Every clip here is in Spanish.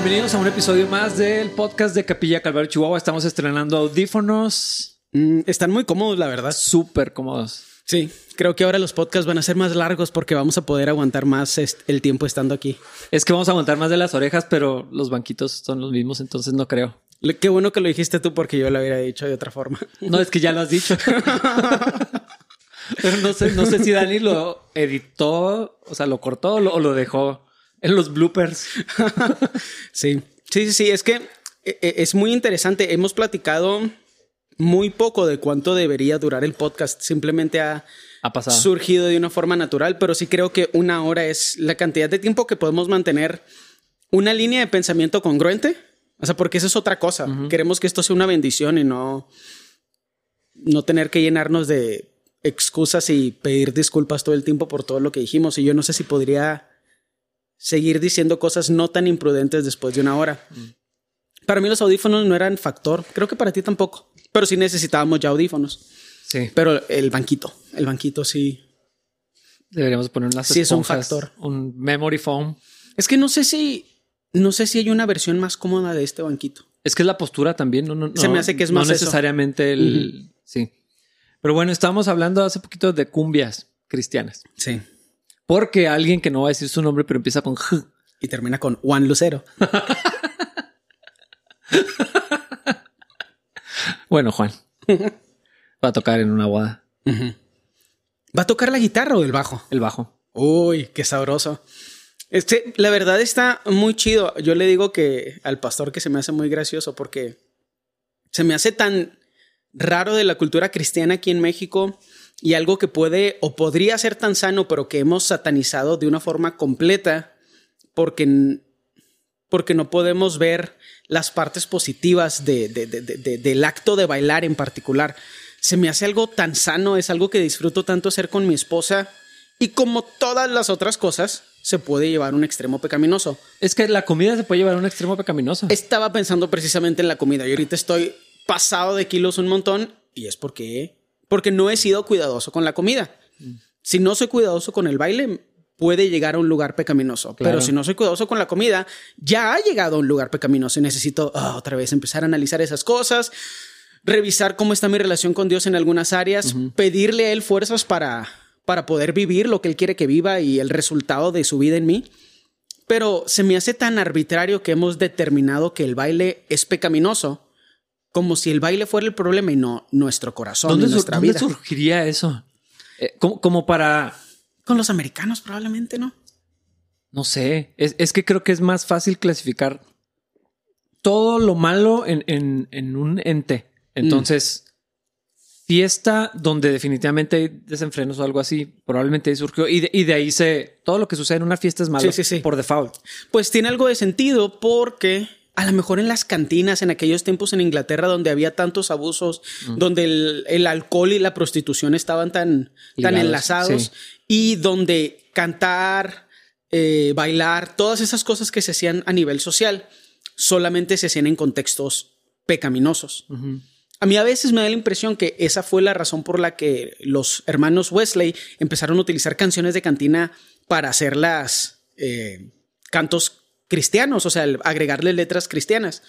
Bienvenidos a un episodio más del podcast de Capilla Calvario Chihuahua. Estamos estrenando audífonos Mm, están muy cómodos, la verdad. súper cómodos. Sí, creo que ahora los podcasts van a ser más largos porque vamos a poder aguantar más el tiempo estando aquí. Es que vamos a aguantar más de las orejas, pero los banquitos son los mismos, entonces no creo. Le- Qué bueno que lo dijiste tú porque yo lo hubiera dicho de otra forma. No, es que ya lo has dicho. pero no sé, no sé si Dani lo editó, o sea, lo cortó o lo, o lo dejó en los bloopers. Sí, sí, sí, sí. Es que eh, eh, es muy interesante. Hemos platicado muy poco de cuánto debería durar el podcast. Simplemente ha Ha pasado. surgido de una forma natural, pero sí creo que una hora es la cantidad de tiempo que podemos mantener una línea de pensamiento congruente. O sea, porque esa es otra cosa. Queremos que esto sea una bendición y no, no tener que llenarnos de excusas y pedir disculpas todo el tiempo por todo lo que dijimos. Y yo no sé si podría seguir diciendo cosas no tan imprudentes después de una hora. Para mí los audífonos no eran factor. Creo que para ti tampoco. Pero sí necesitábamos ya audífonos. Sí, Pero el banquito, el banquito sí. deberíamos poner unas Sí, es un factor. Un memory foam. Es que no sé si, no sé si hay una versión más cómoda de este banquito. Es que es la postura también, no, no, Se no- me hace que es no más eso. necesariamente el. Sí. Pero bueno, estábamos hablando hace poquito de cumbias cristianas. Sí. Porque alguien que no va a decir su nombre, pero empieza con J. Y termina con Juan Lucero. Bueno, Juan. Va a tocar en una boda ¿Va a tocar la guitarra o el bajo? el bajo. Uy, qué sabroso. Este, la verdad está muy chido. Yo le digo que al pastor que se me hace muy gracioso porque se me hace tan raro de la cultura cristiana aquí en México y algo que puede o podría ser tan sano, pero que hemos satanizado de una forma completa porque, porque no podemos ver las partes positivas de- de- de- de- de- del acto de bailar en particular. Se me hace algo tan sano, es algo que disfruto tanto hacer con mi esposa y como todas las otras cosas, se puede llevar a un extremo pecaminoso. Es que la comida se puede llevar a un extremo pecaminoso. Estaba pensando precisamente en la comida y ahorita estoy pasado de kilos un montón y es porque porque no he sido cuidadoso con la comida. Si no soy cuidadoso con el baile, puede llegar a un lugar pecaminoso. Claro. Pero si no soy cuidadoso con la comida, ya ha llegado a un lugar pecaminoso y necesito ah, otra vez empezar a analizar esas cosas, revisar cómo está mi relación con Dios en algunas áreas, pedirle a Él fuerzas para, para poder vivir lo que Él quiere que viva y el resultado de su vida en mí. Pero se me hace tan arbitrario que hemos determinado que el baile es pecaminoso, como si el baile fuera el problema y no nuestro corazón ¿Dónde, y nuestra dónde vida. surgiría eso? Eh, como, como para. Con los americanos probablemente, ¿no? No sé. Es, es que creo que es más fácil clasificar todo lo malo en, en- en un ente. Entonces, fiesta donde definitivamente hay desenfrenos o algo así, probablemente ahí surgió. Y de, y de ahí se. Todo lo que sucede en una fiesta es malo Sí, sí, sí. por default. Pues tiene algo de sentido porque a lo mejor en las cantinas, en aquellos tiempos en Inglaterra donde había tantos abusos, donde el, el alcohol y la prostitución estaban tan, tan enlazados sí. y donde cantar, eh, bailar, todas esas cosas que se hacían a nivel social, solamente se hacían en contextos pecaminosos. A mí a veces me da la impresión que esa fue la razón por la que los hermanos Wesley empezaron a utilizar canciones de cantina para hacerlas eh, cantos cristianos, o sea, agregarle letras cristianas.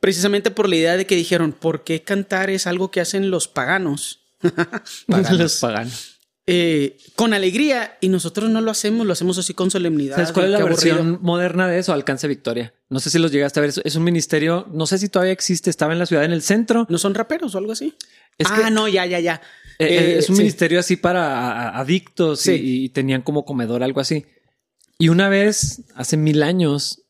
Precisamente por la idea de que dijeron, ¿por qué cantar es algo que hacen los paganos? Paganos. Los paganos. Eh, con alegría y nosotros no lo hacemos, lo hacemos así con solemnidad. ¿Sabes cuál es la aburrido. versión moderna de eso? Alcance Victoria. No sé si los llegaste a ver. Es- un ministerio, no sé si todavía existe, estaba en la ciudad en el centro. ¿No son raperos o algo así? Es ah, que- no, ya, ya, ya. Eh, eh, es un sí. ministerio así para adictos y- y, tenían como comedor, algo así. Y una vez, hace mil años,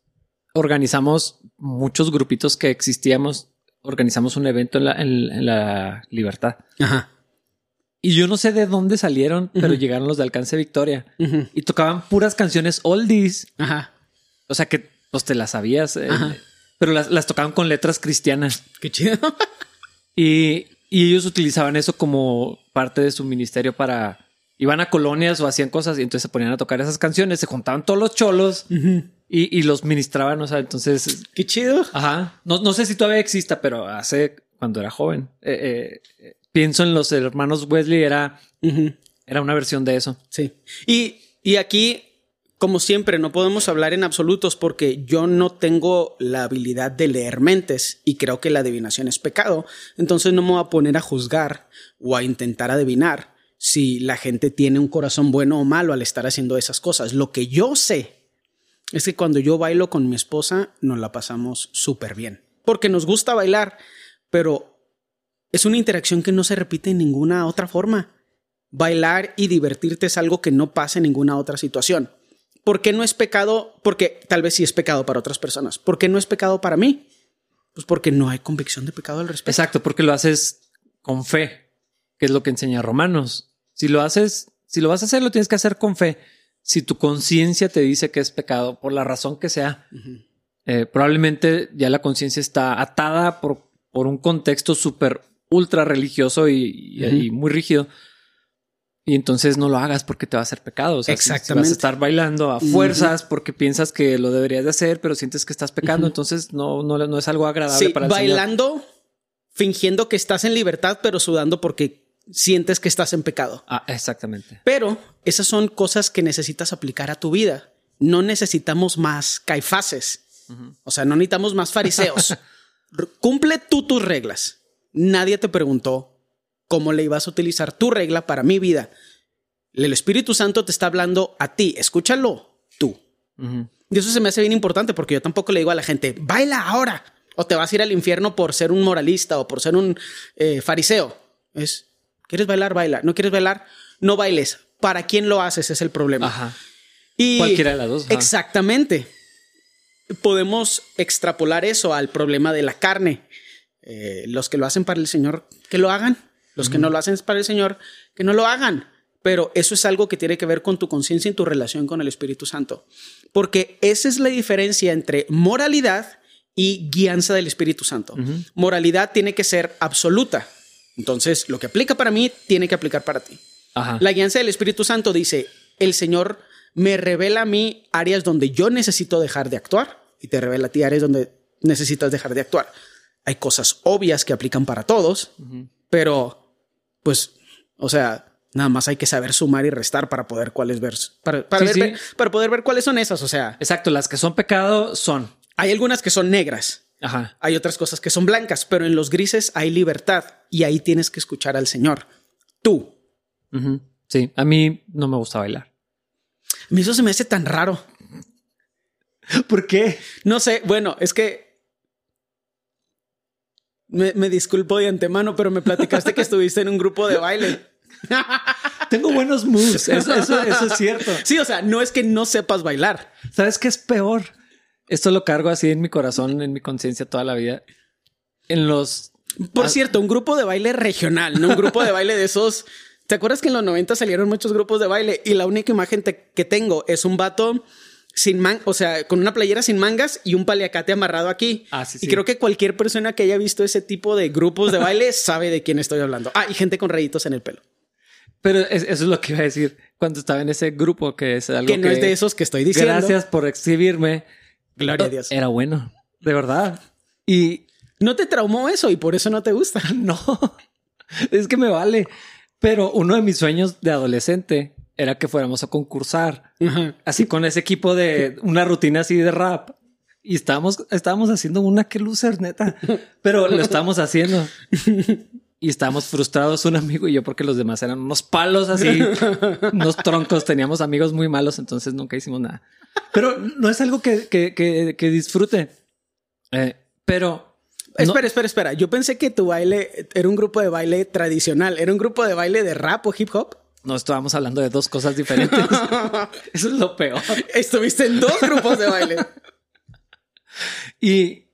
organizamos muchos grupitos que existíamos, organizamos un evento en la, en- en la Libertad. Ajá. Y yo no sé de dónde salieron, pero llegaron los de Alcance Victoria y tocaban puras canciones oldies. Ajá. O sea que pues te las sabías, eh, pero las, las tocaban con letras cristianas. Qué chido. Y, y ellos utilizaban eso como parte de su ministerio para... Iban a colonias o hacían cosas y entonces se ponían a tocar esas canciones, se juntaban todos los cholos y, y los ministraban, o sea, entonces... Qué chido. Ajá. No, no sé si todavía exista, pero hace cuando era joven. eh, eh, eh, pienso en los hermanos Wesley, era, era una versión de eso. Sí. Y, y aquí como siempre, no podemos hablar en absolutos porque yo no tengo la habilidad de leer mentes y creo que la adivinación es pecado. Entonces no me voy a poner a juzgar o a intentar adivinar si la gente tiene un corazón bueno o malo al estar haciendo esas cosas. Lo que yo sé es que cuando yo bailo con mi esposa nos la pasamos súper bien. Porque nos gusta bailar, pero es una interacción que no se repite en ninguna otra forma. Bailar y divertirte es algo que no pasa en ninguna otra situación. ¿Por qué no es pecado? Porque tal vez sí es pecado para otras personas. ¿Por qué no es pecado para mí? Pues porque no hay convicción de pecado al respecto. Exacto, porque lo haces con fe, que es lo que enseña Romanos. Si lo haces, si lo vas a hacer, lo tienes que hacer con fe. Si tu conciencia te dice que es pecado, por la razón que sea, eh, probablemente ya la conciencia está atada por, por un contexto súper ultra religioso y, muy rígido. Y entonces no lo hagas porque te va a hacer pecado. O sea, Exactamente. vas a estar bailando a fuerzas porque piensas que lo deberías de hacer, pero sientes que estás pecando. Entonces no, no, no, es algo agradable para el bailando, fingiendo que estás en libertad, pero sudando porque sientes que estás en pecado. Ah, exactamente. Pero esas son cosas que necesitas aplicar a tu vida. No necesitamos más caifaces. O sea, no necesitamos más fariseos. Cumple tú tus reglas. Nadie te preguntó cómo le ibas a utilizar tu regla para mi vida. El Espíritu Santo te está hablando a ti. Escúchalo tú. Y eso se me hace bien importante porque yo tampoco le digo a la gente, baila ahora. O te vas a ir al infierno por ser un moralista o por ser un eh, fariseo. Es, ¿quieres bailar? Baila. ¿No quieres bailar? No bailes. ¿Para quién lo haces? Es el problema. Ajá. Y Cualquiera de las dos. Exactamente. Podemos extrapolar eso al problema de la carne. Eh, los que lo hacen para el Señor, que lo hagan. Los que no lo hacen para el Señor, que no lo hagan. Pero eso es algo que tiene que ver con tu conciencia y tu relación con el Espíritu Santo. Porque esa es la diferencia entre moralidad y guianza del Espíritu Santo. Moralidad tiene que ser absoluta. Entonces, lo que aplica para mí tiene que aplicar para ti. La guianza del Espíritu Santo dice, el Señor me revela a mí áreas donde yo necesito dejar de actuar y te revela a ti áreas donde necesitas dejar de actuar. Hay cosas obvias que aplican para todos, pero pues, o sea, nada más hay que saber sumar y restar para poder cuáles ver, para, para poder ver cuáles son esas. O sea, exacto. Las que son pecado son. Hay algunas que son negras. Ajá. Hay otras cosas que son blancas, pero en los grises hay libertad y ahí tienes que escuchar al Señor. Tú. Sí, a mí no me gusta bailar. A mí eso se me hace tan raro. ¿Por qué? No sé. Bueno, es que me, disculpo de antemano, pero me platicaste que estuviste en un grupo de baile. Tengo buenos moves, eso, es cierto. Sí, o sea, no es que no sepas bailar. ¿Sabes qué es peor? Esto lo cargo así en mi corazón, en mi conciencia toda la vida. En los... Por ah, cierto, un grupo de baile regional, no un grupo de baile de esos... ¿Te acuerdas que en los 90 salieron muchos grupos de baile y la única imagen que tengo es un vato sin man, o sea, con una playera sin mangas y un paliacate amarrado aquí. Ah, sí, y creo que cualquier persona que haya visto ese tipo de grupos de baile sabe de quién estoy hablando. Ah, y gente con rayitos en el pelo. Pero eso es lo que iba a decir cuando estaba en ese grupo, que es algo que no es de esos que estoy diciendo. Gracias por exhibirme. Gloria a Dios. Era bueno, de verdad. Y no te traumó eso y por eso no te gusta. No, es que me vale. Pero uno de mis sueños de adolescente era que fuéramos a concursar. Así con ese equipo de una rutina así de rap. Y estábamos, estábamos haciendo una que loser, neta. Pero lo estábamos haciendo. Y estábamos frustrados un amigo y yo porque los demás eran unos palos así, unos troncos. Teníamos amigos muy malos, entonces nunca hicimos nada. Pero no es algo que, que, que, disfrute. Eh, pero... Espera, espera, espera. Yo pensé que tu baile era un grupo de baile tradicional. ¿Era un grupo de baile de rap o hip hop? No estábamos hablando de dos cosas diferentes. Eso es lo peor. Estuviste en dos grupos de baile. y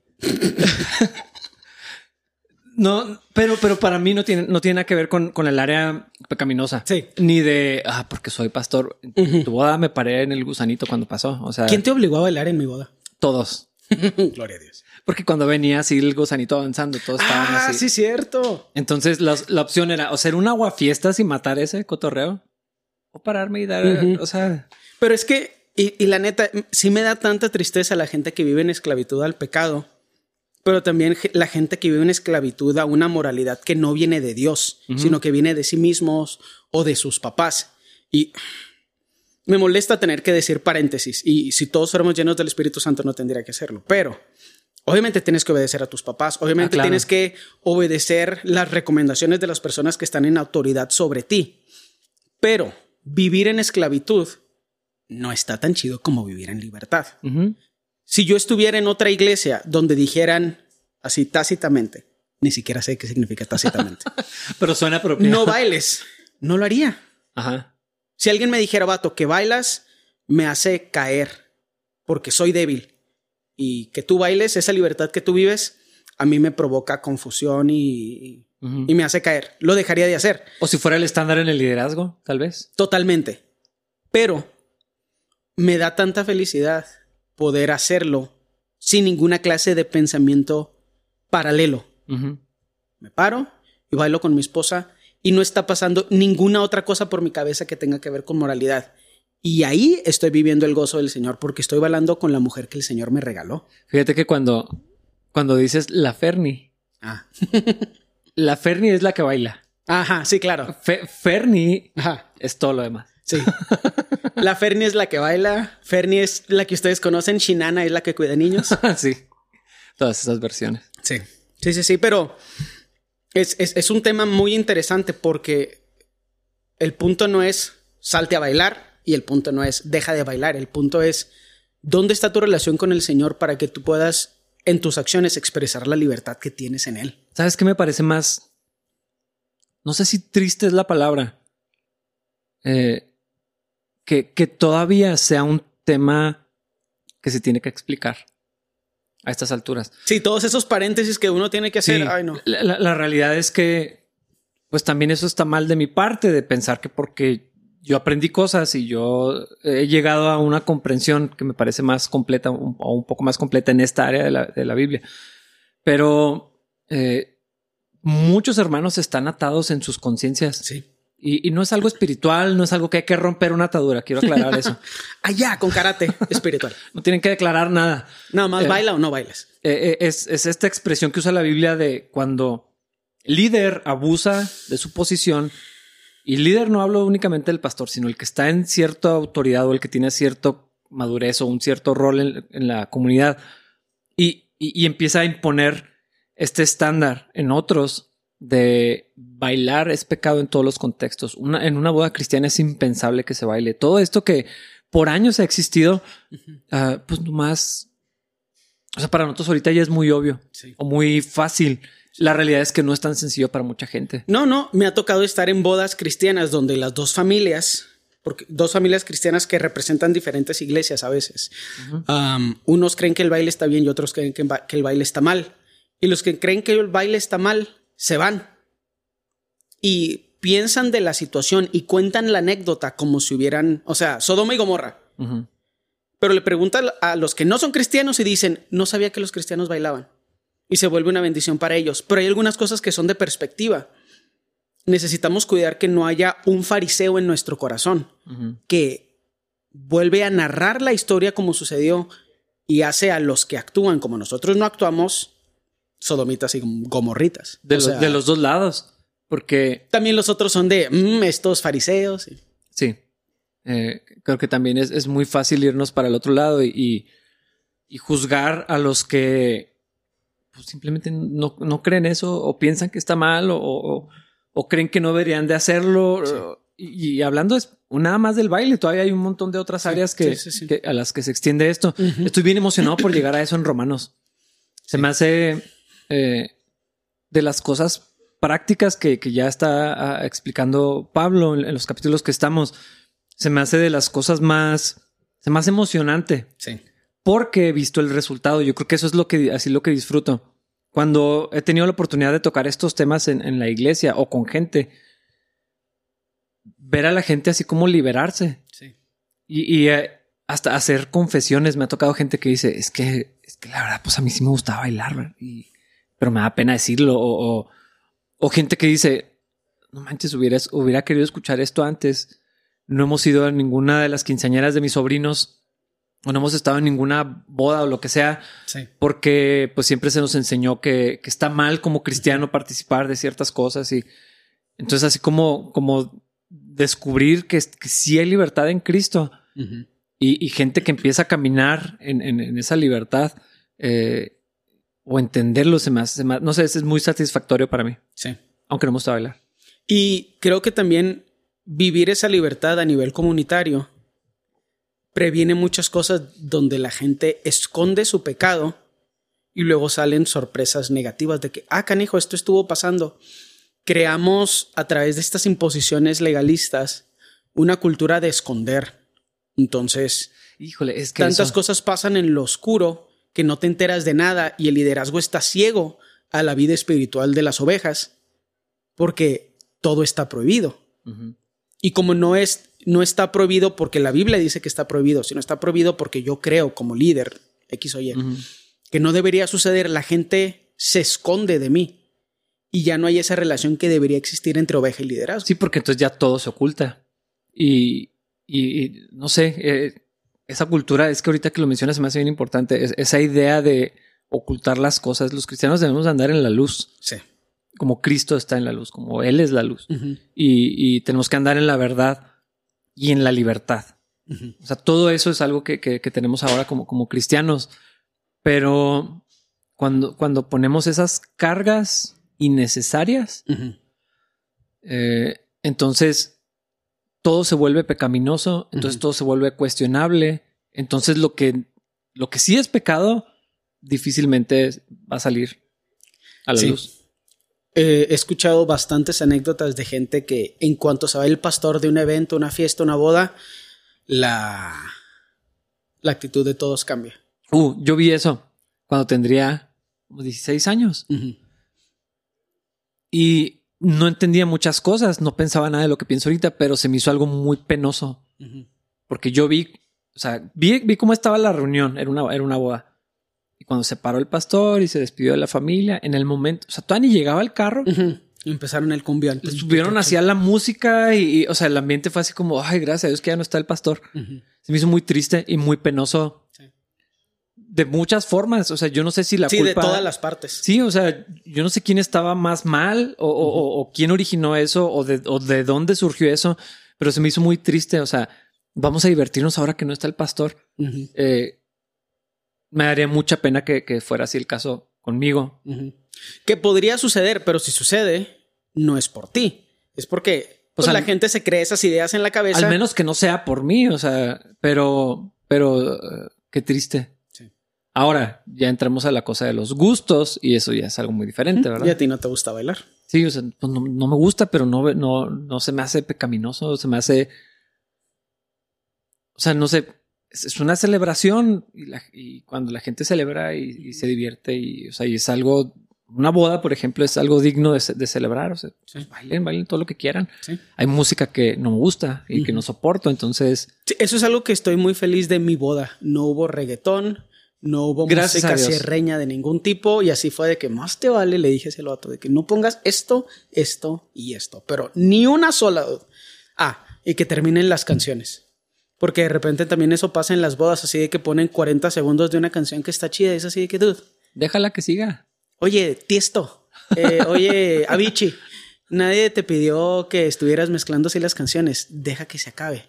no, pero, pero para mí no tiene, no tiene nada que ver con, con el área pecaminosa. Sí. Ni de, ah, porque soy pastor. Tu boda me paré en el gusanito cuando pasó. O sea, ¿quién te obligó a bailar en mi boda? Todos. Gloria a Dios. Porque cuando venía así el gusanito avanzando, todos estaban ah, así. sí, cierto. Entonces la, opción era o ser un aguafiestas y matar ese cotorreo o pararme y dar, o sea. Pero es que, y, la neta, sí me da tanta tristeza la gente que vive en esclavitud al pecado, pero también la gente que vive en esclavitud a una moralidad que no viene de Dios, sino que viene de sí mismos o de sus papás. Y me molesta tener que decir paréntesis y si todos fuéramos llenos del Espíritu Santo no tendría que hacerlo, pero obviamente tienes que obedecer a tus papás, obviamente Ah, claro. tienes que obedecer las recomendaciones de las personas que están en autoridad sobre ti, pero vivir en esclavitud no está tan chido como vivir en libertad. Si yo estuviera en otra iglesia donde dijeran así tácitamente, ni siquiera sé qué significa tácitamente, Pero suena apropiado. no bailes, no lo haría. Ajá. Si alguien me dijera, vato, que bailas me hace caer porque soy débil y que tú bailes, esa libertad que tú vives, a mí me provoca confusión y, y me hace caer. Lo dejaría de hacer O si fuera el estándar en el liderazgo, tal vez. totalmente. Pero me da tanta felicidad poder hacerlo sin ninguna clase de pensamiento paralelo. Me paro y bailo con mi esposa y no está pasando ninguna otra cosa por mi cabeza que tenga que ver con moralidad. Y ahí estoy viviendo el gozo del Señor porque estoy bailando con la mujer que el Señor me regaló. Fíjate que cuando, cuando dices la Ferni, Ah. la Ferni es la que baila. Ajá, sí, claro. Fe- Ferni Ajá, es todo lo demás. Sí. La Ferni es la que baila. Ferni es la que ustedes conocen. Shinana es la que cuida niños. sí. Todas esas versiones. Sí. Sí, sí, sí, pero es, es- es un tema muy interesante porque el punto no es salte a bailar y el punto no es deja de bailar. El punto es dónde está tu relación con el Señor para que tú puedas en tus acciones expresar la libertad que tienes en Él. ¿Sabes qué me parece más? No sé si triste es la palabra. Eh, que, que todavía sea un tema que se tiene que explicar a estas alturas. Sí, todos esos paréntesis que uno tiene que hacer. Sí, Ay, no. la, la- la realidad es que, pues también eso está mal de mi parte, de pensar que porque yo aprendí cosas y yo he llegado a una comprensión que me parece más completa un- o un poco más completa en esta área de la, de la Biblia. Pero eh, muchos hermanos están atados en sus conciencias Sí. Y, y no es algo espiritual, no es algo que hay que romper una atadura. Quiero aclarar eso. Allá, con karate espiritual. No tienen que declarar nada. Nada más Eh. baila o no bailes. Eh, eh, es, es esta expresión que usa la Biblia de cuando líder abusa de su posición. Y líder no hablo únicamente del pastor, sino el que está en cierta autoridad o el que tiene cierta madurez o un cierto rol en, en la comunidad y, y- y empieza a imponer este estándar en otros de bailar es pecado en todos los contextos. Una, en una boda cristiana es impensable que se baile. Todo esto que por años ha existido, ah, pues nomás o sea, para nosotros ahorita ya es muy obvio Sí. o muy fácil. La realidad es que no es tan sencillo para mucha gente. No, no, me ha tocado estar en bodas cristianas donde las dos familias, porque dos familias cristianas que representan diferentes iglesias a veces, um, unos creen que el baile está bien y otros creen que el baile está mal. Y los que creen que el baile está mal, se van. Y piensan de la situación y cuentan la anécdota como si hubieran, o sea, Sodoma y Gomorra. Pero le preguntan a los que no son cristianos y dicen, no sabía que los cristianos bailaban. Y se vuelve una bendición para ellos. Pero hay algunas cosas que son de perspectiva. Necesitamos cuidar que no haya un fariseo en nuestro corazón que vuelve a narrar la historia como sucedió y hace a los que actúan como nosotros no actuamos, sodomitas y gomorritas. De, O los- sea, de los dos lados. Porque También los otros son de "Mm, estos fariseos. y- sí, eh, creo que también es, es muy fácil irnos para el otro lado y, y- y juzgar a los que pues, simplemente no, no creen eso o piensan que está mal o, o- o creen que no deberían de hacerlo. Y, y hablando es nada más del baile, todavía hay un montón de otras Sí, áreas que, sí, a las que se extiende esto. Estoy bien emocionado por llegar a eso en Romanos. Se me hace eh, de las cosas prácticas que, que ya está ah, explicando Pablo en, en los capítulos que estamos. Se me hace de las cosas más, se emocionante Sí. porque he visto el resultado. Yo creo que eso es lo que así lo que disfruto. Cuando he tenido la oportunidad de tocar estos temas en, en la iglesia o con gente, ver a la gente así como liberarse Sí. y, y, eh, hasta hacer confesiones. Me ha tocado gente que dice, es que, es que la verdad, pues a mí sí me gustaba bailar, pero me da pena decirlo. O, o, o gente que dice, no manches, hubieras, hubiera querido escuchar esto antes. No hemos ido a ninguna de las quinceañeras de mis sobrinos o no hemos estado en ninguna boda o lo que sea, Sí. porque pues siempre se nos enseñó que, que está mal como cristiano participar de ciertas cosas y entonces así como, como descubrir que, que sí hay libertad en Cristo y, gente que empieza a caminar en, esa libertad eh, o entenderlo se me hace, no sé, es muy satisfactorio para mí. Sí. Aunque no me gusta bailar. Y creo que también vivir esa libertad a nivel comunitario previene muchas cosas donde la gente esconde su pecado y luego salen sorpresas negativas de que, ah, canijo, esto estuvo pasando. Creamos a través de estas imposiciones legalistas una cultura de esconder. Entonces, híjole, es que tantas cosas pasan en lo oscuro que no te enteras de nada y el liderazgo está ciego a la vida espiritual de las ovejas porque todo está prohibido. Y como no es no está prohibido porque la Biblia dice que está prohibido, sino está prohibido porque yo creo como líder X o Y que no debería suceder, la gente se esconde de mí y ya no hay esa relación que debería existir entre oveja y liderazgo. Sí, porque entonces ya todo se oculta. Y, y, no sé, eh, esa cultura, es que ahorita que lo mencionas se me hace bien importante, esa idea de ocultar las cosas. Los cristianos debemos andar en la luz. Sí. Como Cristo está en la luz, como Él es la luz. y, y, tenemos que andar en la verdad y en la libertad. O sea, todo eso es algo que, que, que tenemos ahora como, como cristianos. Pero cuando, cuando ponemos esas cargas innecesarias, eh, entonces todo se vuelve pecaminoso, entonces todo se vuelve cuestionable. Entonces lo que, lo que sí es pecado difícilmente va a salir a la luz. he escuchado bastantes anécdotas de gente que en cuanto se va el pastor de un evento, una fiesta, una boda, la, la actitud de todos cambia. Uh, yo vi eso cuando tendría 16 años. Y no entendía muchas cosas, no pensaba nada de lo que pienso ahorita, pero se me hizo algo muy penoso. Porque yo vi, o sea, vi, vi cómo estaba la reunión, era una, era una boda. Y cuando se paró el pastor y se despidió de la familia, en el momento, o sea, todavía ni llegaba el carro. Empezaron el cumbión. Estuvieron hacia la música y, o sea, el ambiente fue así como, ay, gracias a Dios que ya no está el pastor. Se me hizo muy triste y muy penoso de muchas formas. O sea, yo no sé si la sí, de todas las partes. Sí, o sea, yo no sé quién estaba más mal o, quién originó eso o de, de, dónde surgió eso, pero se me hizo muy triste. O sea, vamos a divertirnos ahora que no está el pastor. Eh, me daría mucha pena que, fuera así el caso conmigo. Que podría suceder, pero si sucede, no es por ti. Es porque pues, la gente se cree esas ideas en la cabeza. Al menos que no sea por mí, o sea, pero, pero eh, qué triste. Ahora ya entramos a la cosa de los gustos y eso ya es algo muy diferente, ¿verdad? Y a ti no te gusta bailar. Sí, o sea, pues no, me gusta, pero no, no, no se me hace pecaminoso, se me hace. O sea, no sé, es una celebración y, cuando la gente celebra y, se divierte y, o sea, y es algo, una boda, por ejemplo, es algo digno de, celebrar, o sea, pues bailen, bailen todo lo que quieran. Hay música que no me gusta y que no soporto, entonces... eso es algo que estoy muy feliz de mi boda. No hubo reggaetón, no hubo Gracias música cierreña de ningún tipo y así fue de que más te vale, le dije ese vato, de que no pongas esto, esto y esto, pero ni una sola. Ah, y que terminen las canciones. Porque de repente también eso pasa en las bodas, así de que ponen 40 segundos de una canción que está chida, es así de que, dude. Déjala que siga. Oye, Tiesto. Eh, oye, Avicii. Nadie te pidió que estuvieras mezclando así las canciones. Deja que se acabe.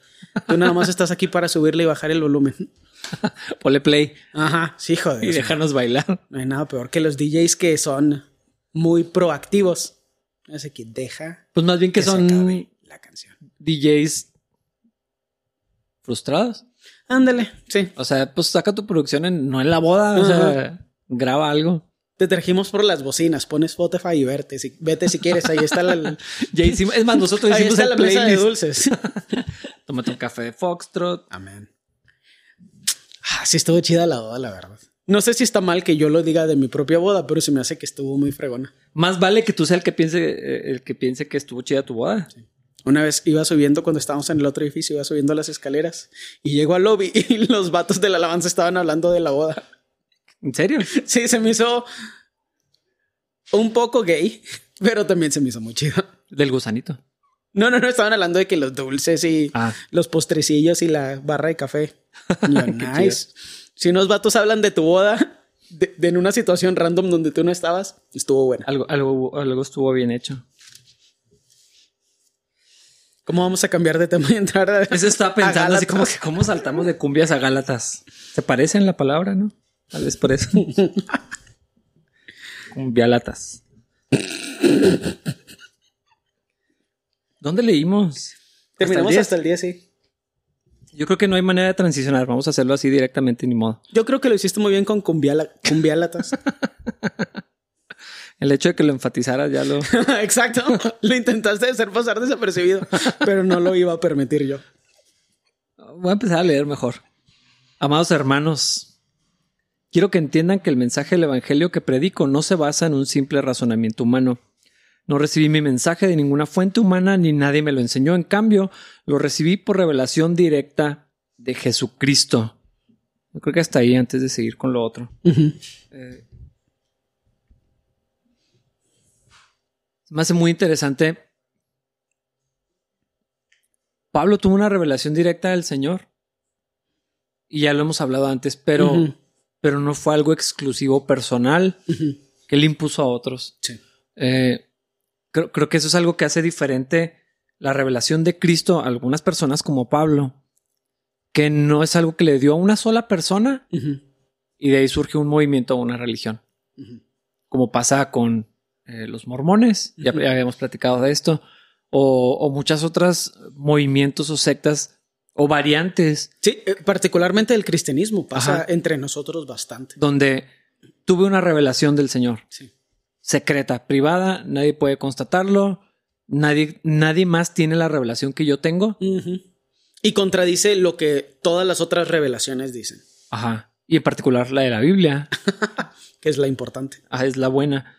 Tú nada más estás aquí para subirle y bajar el volumen. Pole play. Ajá, sí, joder. Y déjanos bailar. No hay nada peor que los DJs que son muy proactivos. Así que deja. Pues más bien que, son la canción. DJs frustrados. Ándale, sí. O sea, pues saca tu producción en, no en la boda, o sea, graba algo. Te trajimos por las bocinas, pones Spotify y verte, si, vete si quieres, ahí está la... ya hicimos, es más, nosotros ahí está la mesa de dulces. Tómate un café de Foxtrot. Amén. Ah, sí estuvo chida la boda, la verdad. No sé si está mal que yo lo diga de mi propia boda, pero se me hace que estuvo muy fregona. Más vale que tú seas el que piense, eh, el que piense que estuvo chida tu boda. Una vez iba subiendo cuando estábamos en el otro edificio, iba subiendo las escaleras y llego al lobby y los vatos de la alabanza estaban hablando de la boda. ¿En serio? Sí, se me hizo un poco gay, pero también se me hizo muy chido. Del gusanito. No, no, no, estaban hablando de que los dulces y ah. los postrecillos y la barra de café. nice. Si unos vatos hablan de tu boda, de, en una situación random donde tú no estabas, estuvo bueno. Algo, algo, algo estuvo bien hecho. ¿Cómo vamos a cambiar de tema y entrar a... Eso estaba pensando así como que cómo saltamos de cumbias a Gálatas. Se parece en la palabra, ¿no? Tal vez por eso. Cumbialatas. ¿Dónde leímos? Terminamos hasta el día, sí. Yo creo que no hay manera de transicionar. Vamos a hacerlo así directamente, ni modo. Yo creo que lo hiciste muy bien con cumbialatas. El hecho de que lo enfatizaras ya lo. Exacto. Lo intentaste hacer pasar desapercibido, pero no lo iba a permitir yo. Voy a empezar a leer mejor. Amados hermanos, quiero que entiendan que el mensaje del Evangelio que predico no se basa en un simple razonamiento humano. No recibí mi mensaje de ninguna fuente humana ni nadie me lo enseñó. En cambio, lo recibí por revelación directa de Jesucristo. Yo creo que hasta ahí antes de seguir con lo otro. Eh, me hace muy interesante. Pablo tuvo una revelación directa del Señor. Y ya lo hemos hablado antes, pero, pero no fue algo exclusivo personal que él impuso a otros. Sí. Eh, Creo, que eso es algo que hace diferente la revelación de Cristo a algunas personas como Pablo, que no es algo que le dio a una sola persona y de ahí surge un movimiento o una religión. Como pasa con eh, los mormones, ya, habíamos platicado de esto, o, muchas otras movimientos o sectas o variantes. Sí, eh, particularmente el cristianismo pasa entre nosotros bastante. Donde tuve una revelación del Señor. Sí secreta, privada, nadie puede constatarlo, nadie, nadie más tiene la revelación que yo tengo. Y contradice lo que todas las otras revelaciones dicen. Ajá. Y en particular la de la Biblia. que es la importante. Ah, es la buena.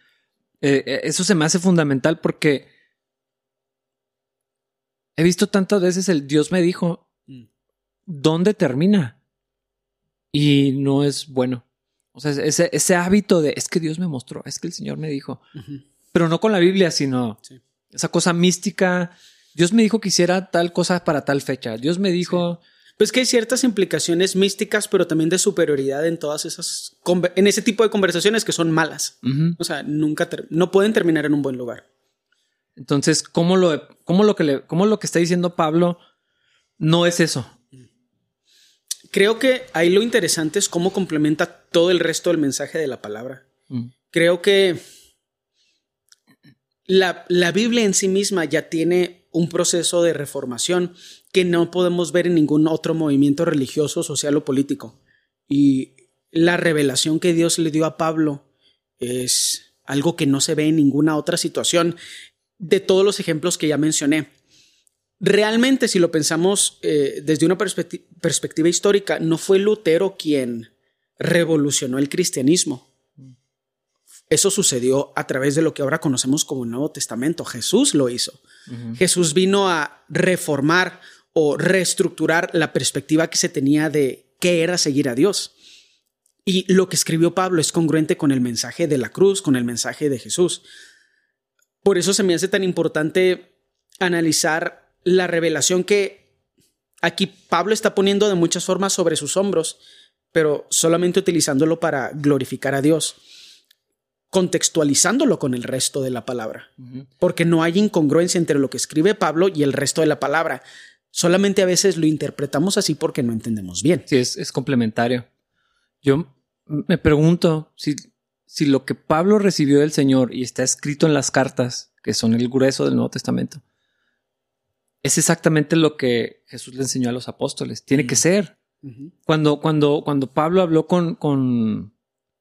Eh, eh, eso se me hace fundamental porque he visto tantas veces el Dios me dijo, mm. ¿dónde termina? Y no es bueno. O sea, ese, ese hábito de es que Dios me mostró, es que el Señor me dijo, pero no con la Biblia, sino esa cosa mística. Dios me dijo que hiciera tal cosa para tal fecha. Dios me dijo. Pues que hay ciertas implicaciones místicas, pero también de superioridad en todas esas, en ese tipo de conversaciones que son malas. O sea, nunca, no pueden terminar en un buen lugar. Entonces, ¿cómo lo, cómo lo que le, cómo lo que está diciendo Pablo no es eso? Creo que ahí lo interesante es cómo complementa todo el resto del mensaje de la palabra. Mm. Creo que la, la, Biblia en sí misma ya tiene un proceso de reformación que no podemos ver en ningún otro movimiento religioso, social o político. Y la revelación que Dios le dio a Pablo es algo que no se ve en ninguna otra situación de todos los ejemplos que ya mencioné. Realmente, si lo pensamos eh, desde una perspectiva histórica, no fue Lutero quien revolucionó el cristianismo. Eso sucedió a través de lo que ahora conocemos como el Nuevo Testamento. Jesús lo hizo. Jesús vino a reformar o reestructurar la perspectiva que se tenía de qué era seguir a Dios. Y lo que escribió Pablo es congruente con el mensaje de la cruz, con el mensaje de Jesús. Por eso se me hace tan importante analizar la revelación que aquí Pablo está poniendo de muchas formas sobre sus hombros, pero solamente utilizándolo para glorificar a Dios, contextualizándolo con el resto de la palabra, porque no hay incongruencia entre lo que escribe Pablo y el resto de la palabra. Solamente a veces lo interpretamos así porque no entendemos bien. Sí, es, complementario. Yo me pregunto si, si lo que Pablo recibió del Señor y está escrito en las cartas, que son el grueso del Nuevo Testamento, es exactamente lo que Jesús le enseñó a los apóstoles. Tiene que ser. Cuando, cuando, cuando Pablo habló con, con,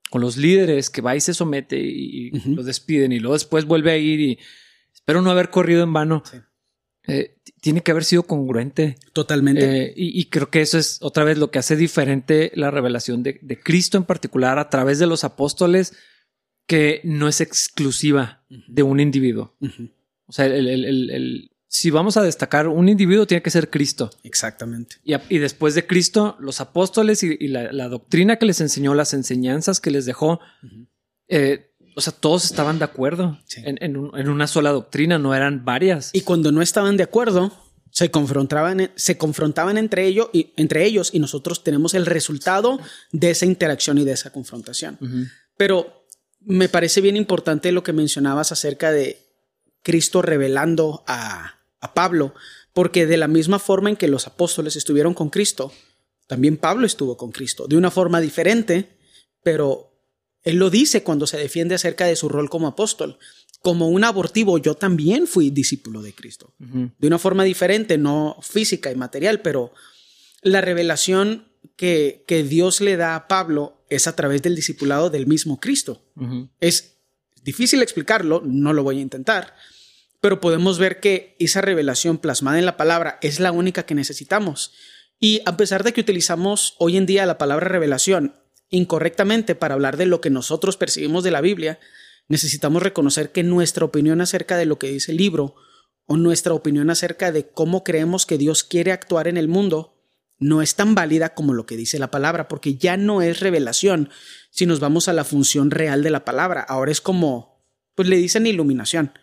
con, los líderes que va y se somete y, los despiden y luego después vuelve a ir y espero no haber corrido en vano. Eh, tiene que haber sido congruente. Totalmente. Eh, y, creo que eso es otra vez lo que hace diferente la revelación de, Cristo en particular a través de los apóstoles, que no es exclusiva de un individuo. O sea, el, si vamos a destacar un individuo, tiene que ser Cristo. Exactamente. Y, después de Cristo, los apóstoles y, la, doctrina que les enseñó, las enseñanzas que les dejó, eh, o sea, todos estaban de acuerdo en, una sola doctrina, no eran varias. Y cuando no estaban de acuerdo, se confrontaban, se confrontaban entre, ellos y, entre ellos y nosotros tenemos el resultado de esa interacción y de esa confrontación. Pero me parece bien importante lo que mencionabas acerca de Cristo revelando a, Pablo, Porque de la misma forma en que los apóstoles estuvieron con Cristo, también Pablo estuvo con Cristo, de una forma diferente, pero él lo dice cuando se defiende acerca de su rol como apóstol. Como un abortivo, yo también fui discípulo de Cristo. De una forma diferente, no física y material, pero la revelación que, que, Dios le da a Pablo es a través del discipulado del mismo Cristo. Es difícil explicarlo, no lo voy a intentar, pero podemos ver que esa revelación plasmada en la palabra es la única que necesitamos. Y a pesar de que utilizamos hoy en día la palabra revelación incorrectamente para hablar de lo que nosotros percibimos de la Biblia, necesitamos reconocer que nuestra opinión acerca de lo que dice el libro o nuestra opinión acerca de cómo creemos que Dios quiere actuar en el mundo no es tan válida como lo que dice la palabra, porque ya no es revelación si nos vamos a la función real de la palabra. Ahora es como, pues le dicen iluminación,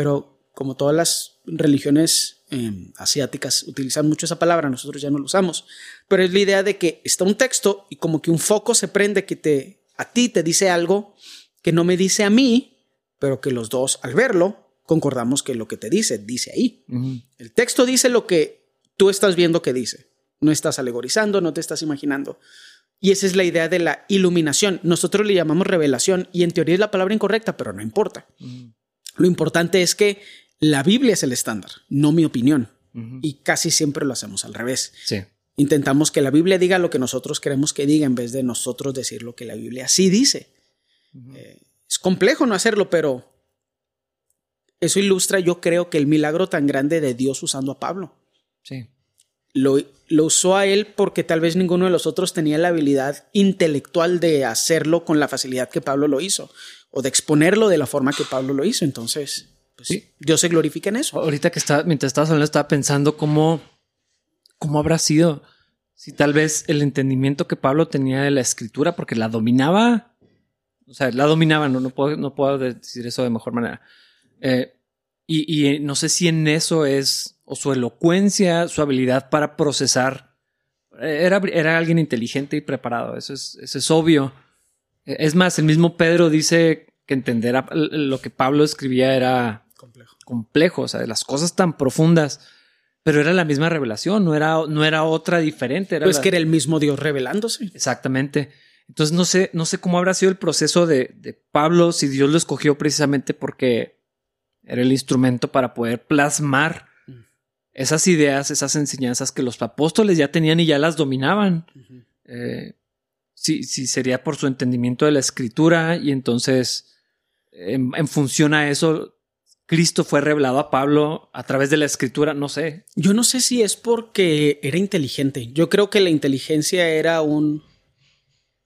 pero como todas las religiones em, asiáticas utilizan mucho esa palabra, nosotros ya no lo usamos, pero es la idea de que está un texto y como que un foco se prende que te, a ti te dice algo que no me dice a mí, pero que los dos al verlo concordamos que lo que te dice dice ahí. El texto dice lo que tú estás viendo qué dice. No estás alegorizando, no te estás imaginando. Y esa es la idea de la iluminación. Nosotros le llamamos revelación y en teoría es la palabra incorrecta, pero no importa. Lo importante es que la Biblia es el estándar, no mi opinión. Y casi siempre lo hacemos al revés. Intentamos que la Biblia diga lo que nosotros queremos que diga en vez de nosotros decir lo que la Biblia sí dice. Eh, es complejo no hacerlo, pero eso ilustra, yo creo, que el milagro tan grande de Dios usando a Pablo. Sí. Lo, lo, usó a él porque tal vez ninguno de los otros tenía la habilidad intelectual de hacerlo con la facilidad que Pablo lo hizo o de exponerlo de la forma que Pablo lo hizo. Entonces, pues, sí. Dios se glorifica en eso. Ahorita que está, mientras estabas hablando, estaba pensando cómo, cómo habrá sido si tal vez el entendimiento que Pablo tenía de la escritura, porque la dominaba, o sea, la dominaba, no, no, puedo, no puedo decir eso de mejor manera. Eh, y, y no sé si en eso es o su elocuencia, su habilidad para procesar. Era, era alguien inteligente y preparado, eso es, eso es obvio. Es más, el mismo Pedro dice que entender lo que Pablo escribía era complejo. complejo, o sea, de las cosas tan profundas. Pero era la misma revelación, no era, no era otra diferente. Era pues que era el mismo Dios revelándose. Exactamente. Entonces no sé, no sé cómo habrá sido el proceso de, de Pablo, si Dios lo escogió precisamente porque era el instrumento para poder plasmar esas ideas, esas enseñanzas que los apóstoles ya tenían y ya las dominaban. Eh, sí, sí, sería por su entendimiento de la escritura y entonces en, función a eso, Cristo fue revelado a Pablo a través de la escritura, no sé. Yo no sé si es porque era inteligente. Yo creo que la inteligencia era un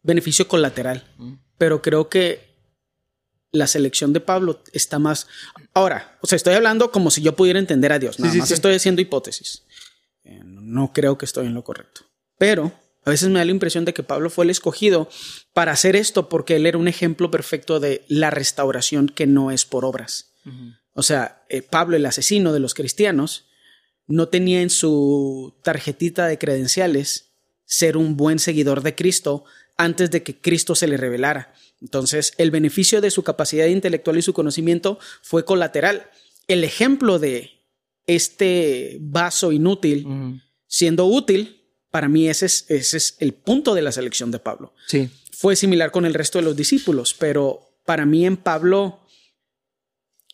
beneficio colateral, pero creo que la selección de Pablo está más. Ahora, o sea, estoy hablando como si yo pudiera entender a Dios. Nada más estoy haciendo hipótesis. Eh, no creo que estoy en lo correcto. Pero a veces me da la impresión de que Pablo fue el escogido para hacer esto porque él era un ejemplo perfecto de la restauración que no es por obras. O sea, eh, Pablo, el asesino de los cristianos, no tenía en su tarjetita de credenciales ser un buen seguidor de Cristo antes de que Cristo se le revelara. Entonces, el beneficio de su capacidad intelectual y su conocimiento fue colateral. El ejemplo de este vaso inútil siendo útil, para mí ese es, ese es el punto de la selección de Pablo. Sí. Fue similar con el resto de los discípulos, pero para mí en Pablo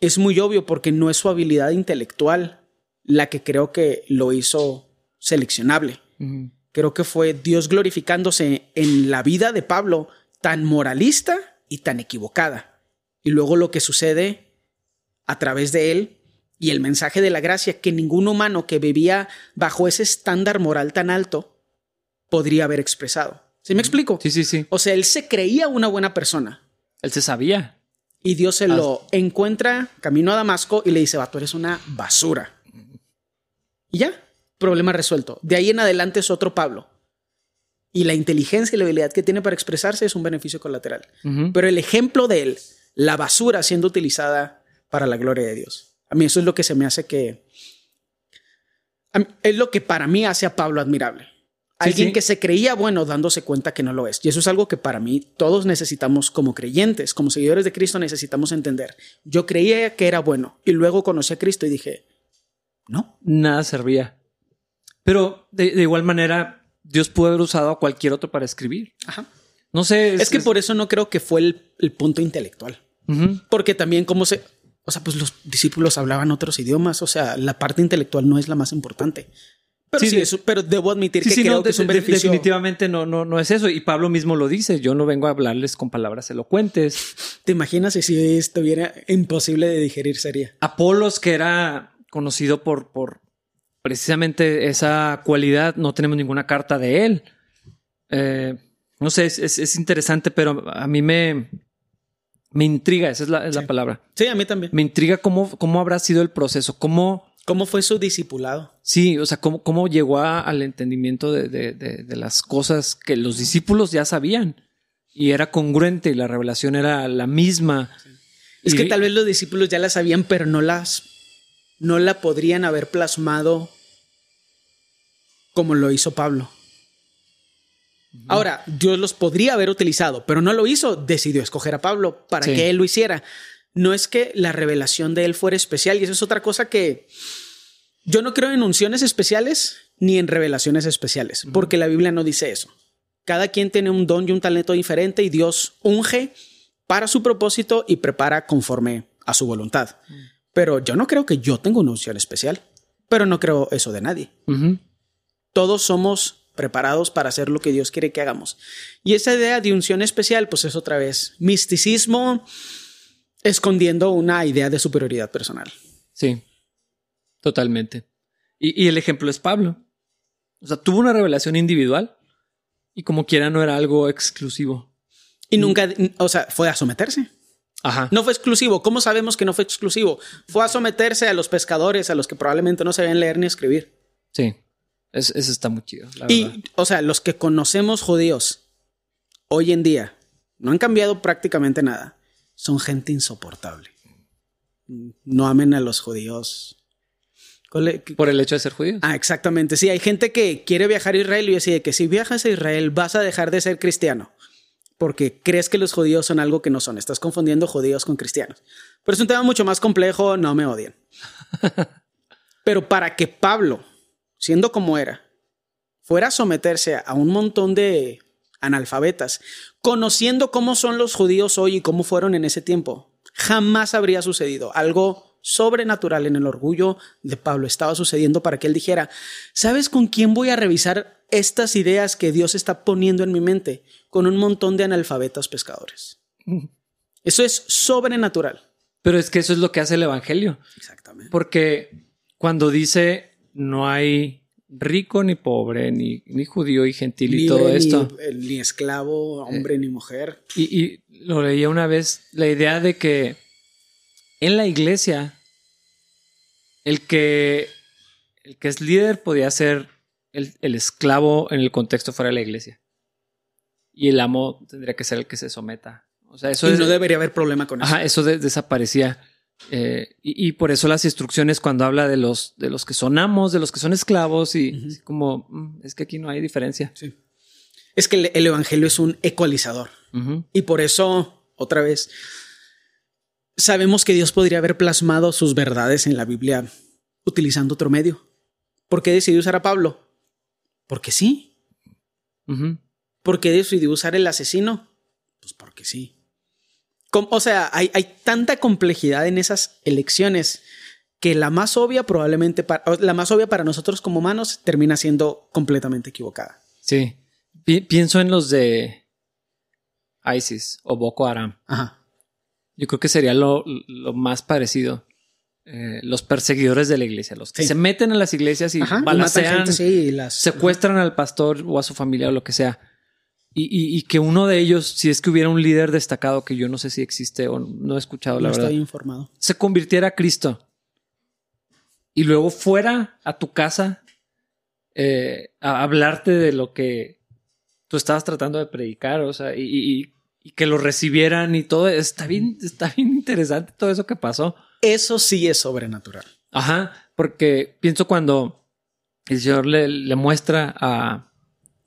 es muy obvio porque no es su habilidad intelectual la que creo que lo hizo seleccionable. Creo que fue Dios glorificándose en la vida de Pablo tan moralista y tan equivocada. Y luego lo que sucede a través de él y el mensaje de la gracia que ningún humano que vivía bajo ese estándar moral tan alto podría haber expresado. ¿Sí me explico? Sí, sí, sí. O sea, él se creía una buena persona. Él se sabía. Y Dios se lo encuentra camino a Damasco y le dice, va, tú eres una basura. Y ya, problema resuelto. De ahí en adelante es otro Pablo y la inteligencia y la habilidad que tiene para expresarse es un beneficio colateral. Pero el ejemplo de él, la basura siendo utilizada para la gloria de Dios. A mí eso es lo que se me hace que... Es lo que para mí hace a Pablo admirable. Alguien que se creía bueno dándose cuenta que no lo es. Y eso es algo que para mí todos necesitamos como creyentes, como seguidores de Cristo necesitamos entender. Yo creía que era bueno y luego conocí a Cristo y dije, No. Nada servía. Pero de, igual manera, Dios pudo haber usado a cualquier otro para escribir. Ajá. No sé. Es, que por eso no creo que fue el, punto intelectual. Porque también como se... O sea, pues los discípulos hablaban otros idiomas. O sea, la parte intelectual no es la más importante. Pero sí, pero debo admitir que creo que es un beneficio. Definitivamente no, no, no es eso. Y Pablo mismo lo dice. Yo no vengo a hablarles con palabras elocuentes. ¿Te imaginas si estuviera imposible de digerir sería? Apolos, que era conocido por, por precisamente esa cualidad, no tenemos ninguna carta de él. Eh, no sé, es, interesante, pero a mí me, me intriga, esa es la, es la palabra. Sí, a mí también. Me intriga cómo, cómo habrá sido el proceso, cómo ¿Cómo fue su discipulado? Sí, o sea, cómo, cómo llegó al entendimiento de, las cosas que los discípulos ya sabían y era congruente y la revelación era la misma. Es que tal vez los discípulos ya la sabían, pero no las no la podrían haber plasmado como lo hizo Pablo. Ahora, Dios los podría haber utilizado, pero no lo hizo, decidió escoger a Pablo para que él lo hiciera no es que la revelación de él fuera especial y eso es otra cosa que yo no creo en unciones especiales ni en revelaciones especiales, porque la Biblia no dice eso. Cada quien tiene un don y un talento diferente y Dios unge para su propósito y prepara conforme a su voluntad. Pero yo no creo que yo tenga una unción especial, pero no creo eso de nadie. Todos somos preparados para hacer lo que Dios quiere que hagamos. Y esa idea de unción especial, pues es otra vez misticismo, escondiendo una idea de superioridad personal. Sí, totalmente. Y, el ejemplo es Pablo. O sea, tuvo una revelación individual y como quiera no era algo exclusivo. Y nunca, o sea, fue a someterse. Ajá. No fue exclusivo. ¿Cómo sabemos que no fue exclusivo? Fue a someterse a los pescadores, a los que probablemente no sabían leer ni escribir. Sí, eso, está muy chido. y, o sea, los que conocemos judíos hoy en día no han cambiado prácticamente nada son gente insoportable. No amen a los judíos. Por el hecho de ser judíos. Ah, exactamente. Sí, hay gente que quiere viajar a Israel y decide que si viajas a Israel vas a dejar de ser cristiano. Porque crees que los judíos son algo que no son. Estás confundiendo judíos con cristianos. Pero es un tema mucho más complejo, no me odian. Pero para que Pablo, siendo como era, fuera a someterse a un montón de analfabetas, conociendo cómo son los judíos hoy y cómo fueron en ese tiempo. Jamás habría sucedido algo sobrenatural en el orgullo de Pablo. Estaba sucediendo para que él dijera, ¿sabes con quién voy a revisar estas ideas que Dios está poniendo en mi mente? Con un montón de analfabetas pescadores. Eso es sobrenatural. Pero es que eso es lo que hace el Evangelio. Exactamente. Porque cuando dice no hay rico ni pobre, ni, ni judío y gentil y todo esto. Eh, ni, esclavo, hombre ni mujer. Y, y, lo leía una vez, la idea de que en la iglesia el que, el que es líder podía ser el, el esclavo en el contexto fuera de la iglesia. Y el amo tendría que ser el que se someta. O sea, eso y no debería haber problema con eso. Ajá, eso desaparecía. Eh, y, por eso las instrucciones cuando habla de los, de los que son amos, de los que son esclavos, y como mm, es que aquí no hay diferencia. Sí. Es que el, evangelio es un ecualizador. Y por eso, otra vez, sabemos que Dios podría haber plasmado sus verdades en la Biblia utilizando otro medio. ¿Por qué decidió usar a Pablo? Porque sí. ¿Por qué decidió usar el asesino? Pues porque sí. O sea, hay, tanta complejidad en esas elecciones que la más obvia probablemente, para, la más obvia para nosotros como humanos termina siendo completamente equivocada. Sí. pienso en los de ISIS o Boko Haram. Ajá. Yo creo que sería lo, más parecido. Eh, los perseguidores de la iglesia, los que se meten a las iglesias y balancean, secuestran al pastor o a su familia o lo que sea. Y, que uno de ellos, si es que hubiera un líder destacado que yo no sé si existe o no he escuchado la verdad, informado. se convirtiera a Cristo y luego fuera a tu casa eh, a hablarte de lo que tú estabas tratando de predicar, o sea, y, que lo recibieran y todo, está bien, está bien interesante todo eso que pasó. Eso sí es sobrenatural. Ajá, porque pienso cuando el Señor le, le muestra a,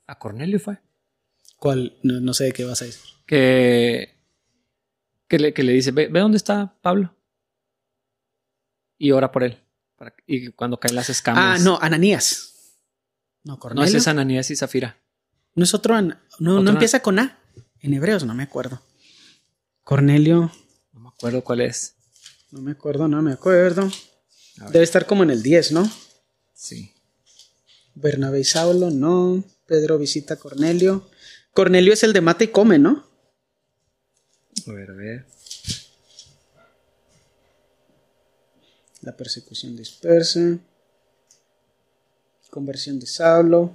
a Cornelio, fue ¿Cuál? No, sé de qué vas a decir. Que, que, le, que le dice, ve, dónde está Pablo. Y ora por él, y cuando caen las escamas. Ah, no, Ananías. No, Cornelio. No, ese es Ananías y Zafira. No es otro. No, no empieza con A. En hebreos no me acuerdo. Cornelio. No me acuerdo cuál es. No me acuerdo, no me acuerdo. Debe estar como en el 10, ¿no? Sí. Bernabé y Saulo, no. Pedro visita a Cornelio. Cornelio es el de mata y come, ¿no? A ver, a ver. La persecución dispersa. Conversión de Saulo.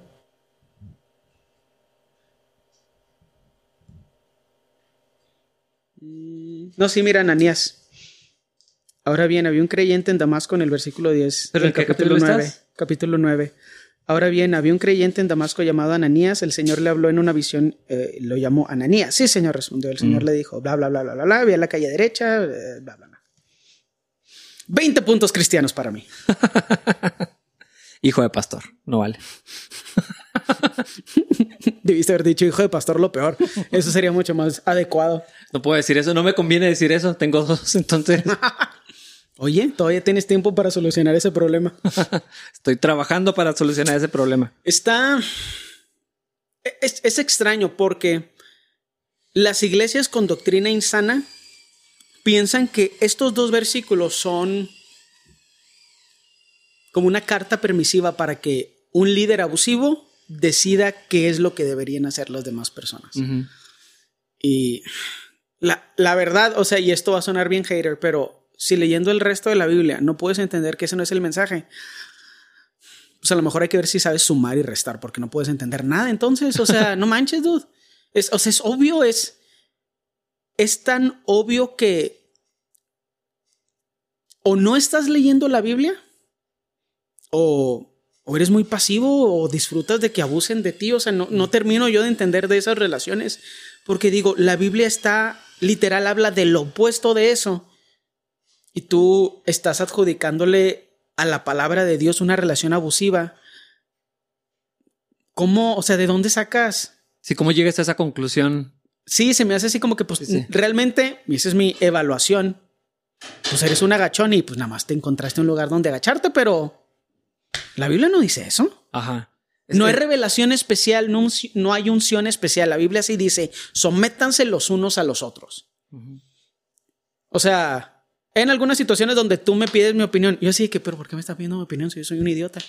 Mm, no, sí, mira, Ananías. Ahora bien, había un creyente en Damasco en el versículo 10. ¿Pero en qué capítulo, 9. Capítulo 9. Ahora bien, había un creyente en Damasco llamado Ananías. El Señor le habló en una visión, eh, lo llamó Ananías. Sí, Señor, respondió. El Señor mm. le dijo, bla, bla, bla, bla, bla, bla, ve a la calle derecha, eh, bla, bla, bla. 20 puntos cristianos para mí. hijo de pastor, no vale. Debiste haber dicho hijo de pastor lo peor. Eso sería mucho más adecuado. No puedo decir eso, no me conviene decir eso. Tengo dos, entonces. Oye, todavía tienes tiempo para solucionar ese problema. Estoy trabajando para solucionar ese problema. Está. Es, es extraño porque las iglesias con doctrina insana piensan que estos dos versículos son como una carta permisiva para que un líder abusivo decida qué es lo que deberían hacer las demás personas. Y la, la, verdad, o sea, y esto va a sonar bien hater, pero si leyendo el resto de la Biblia no puedes entender que ese no es el mensaje, pues a lo mejor hay que ver si sabes sumar y restar, porque no puedes entender nada entonces, o sea, no manches, dude. Es, o sea, es obvio, es, es tan obvio que o no estás leyendo la Biblia o, o eres muy pasivo o disfrutas de que abusen de ti. O sea, no, no termino yo de entender de esas relaciones porque digo, la Biblia está literal, habla del opuesto de eso y tú estás adjudicándole a la palabra de Dios una relación abusiva. ¿Cómo? O sea, ¿de dónde sacas? Sí, ¿cómo llegas a esa conclusión? Sí, se me hace así como que, pues, realmente, y esa es mi evaluación, pues eres un agachón y pues nada más te encontraste un lugar donde agacharte, pero la Biblia no dice eso. Ajá. no hay revelación especial, no, hay unción especial. La Biblia sí dice, sométanse los unos a los otros. O sea, en algunas situaciones donde tú me pides mi opinión, yo así que, pero ¿por qué me estás pidiendo mi opinión si yo soy un idiota?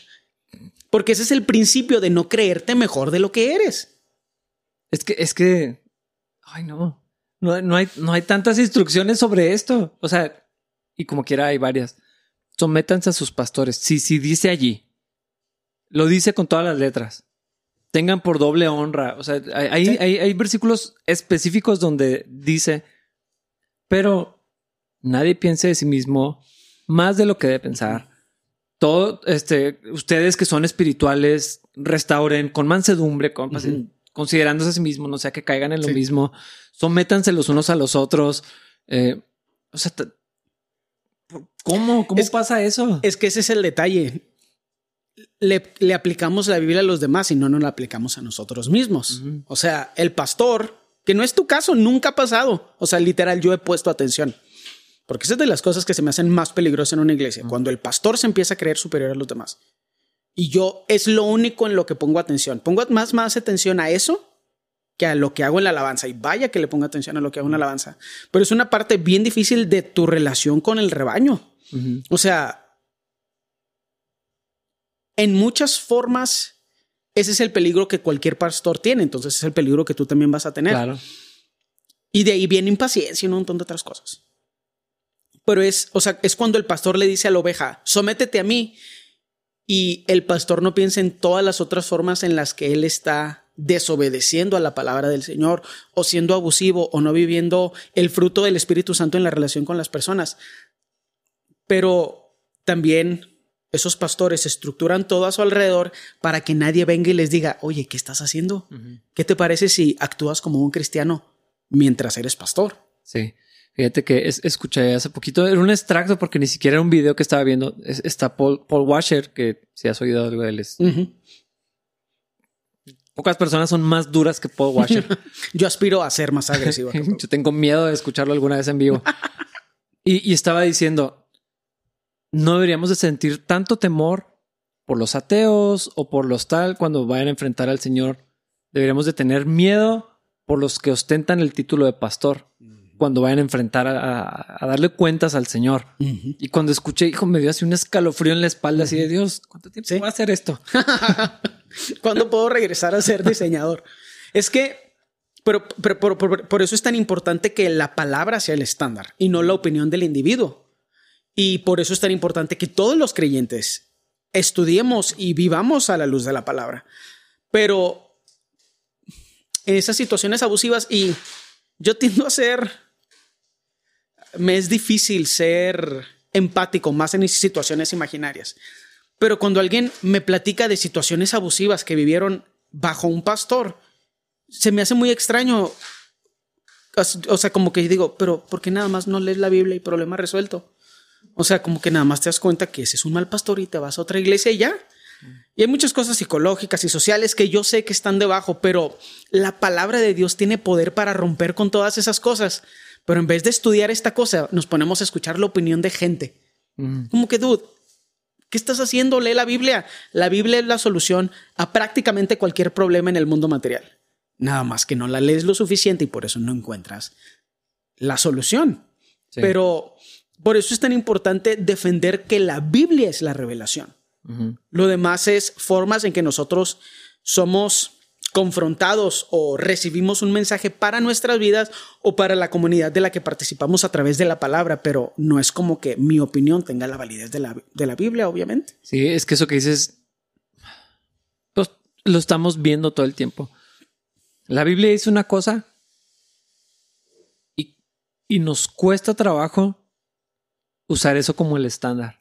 Porque ese es el principio de no creerte mejor de lo que eres. Es que, es que, ay no, no, no hay, no hay tantas instrucciones sobre esto. O sea, y como quiera hay varias. Sométanse a sus pastores. Sí, sí, dice allí. Lo dice con todas las letras. Tengan por doble honra. O sea, hay, hay, hay versículos específicos donde dice, pero nadie piense de sí mismo más de lo que debe pensar. Todo, este, ustedes que son espirituales, restauren con mansedumbre, con, considerándose a sí mismos, no sea que caigan en lo mismo. Sométanse los unos a los otros. Eh, o sea, ¿Cómo? ¿Cómo pasa eso? Es que ese es el detalle. Le, aplicamos la Biblia a los demás y no nos la aplicamos a nosotros mismos. O sea, el pastor, que no es tu caso, nunca ha pasado. O sea, literal, yo he puesto atención. Porque esa es de las cosas que se me hacen más peligrosas en una iglesia. Cuando el pastor se empieza a creer superior a los demás. Y yo es lo único en lo que pongo atención. Pongo más, más atención a eso que a lo que hago en la alabanza. Y vaya que le pongo atención a lo que hago en la alabanza. Pero es una parte bien difícil de tu relación con el rebaño. O sea, en muchas formas, ese es el peligro que cualquier pastor tiene. Entonces es el peligro que tú también vas a tener. Claro. Y de ahí viene impaciencia y un montón de otras cosas. Pero es, o sea, es cuando el pastor le dice a la oveja, sométete a mí. Y el pastor no piensa en todas las otras formas en las que él está desobedeciendo a la palabra del Señor o siendo abusivo o no viviendo el fruto del Espíritu Santo en la relación con las personas. Pero también esos pastores estructuran todo a su alrededor para que nadie venga y les diga, oye, ¿qué estás haciendo? ¿Qué te parece si actúas como un cristiano mientras eres pastor? Sí. Fíjate que escuché hace poquito, era un extracto porque ni siquiera era un video que estaba viendo. está Paul, Washer, que si has oído algo de él, es Pocas personas son más duras que Paul Washer. Yo aspiro a ser más agresivo. Yo tengo miedo de escucharlo alguna vez en vivo. y, estaba diciendo, no deberíamos de sentir tanto temor por los ateos o por los tal cuando vayan a enfrentar al Señor. Deberíamos de tener miedo por los que ostentan el título de pastor cuando vayan a enfrentar a, darle cuentas al Señor. Y cuando escuché, hijo, me dio así un escalofrío en la espalda, así de Dios, ¿cuánto tiempo voy a hacer esto? ¿Cuándo puedo regresar a ser diseñador? es que, pero, por, eso es tan importante que la palabra sea el estándar y no la opinión del individuo. Y por eso es tan importante que todos los creyentes estudiemos y vivamos a la luz de la palabra. Pero en esas situaciones abusivas, y yo tiendo a ser me es difícil ser empático más en situaciones imaginarias. Pero cuando alguien me platica de situaciones abusivas que vivieron bajo un pastor, se me hace muy extraño. O sea, como que digo, pero ¿por qué nada más no lees la Biblia y problema resuelto? O sea, como que nada más te das cuenta que ese es un mal pastor y te vas a otra iglesia y ya. Y hay muchas cosas psicológicas y sociales que yo sé que están debajo, pero la palabra de Dios tiene poder para romper con todas esas cosas. Pero en vez de estudiar esta cosa, nos ponemos a escuchar la opinión de gente. Como que, dude, ¿qué estás haciendo? Lee la Biblia. La Biblia es la solución a prácticamente cualquier problema en el mundo material. Nada más que no la lees lo suficiente y por eso no encuentras la solución. Pero por eso es tan importante defender que la Biblia es la revelación. Lo demás es formas en que nosotros somos confrontados o recibimos un mensaje para nuestras vidas o para la comunidad de la que participamos a través de la palabra, pero no es como que mi opinión tenga la validez de la, de la Biblia, obviamente. Sí, es que eso que dices, pues, lo estamos viendo todo el tiempo. La Biblia dice una cosa y, y nos cuesta trabajo usar eso como el estándar.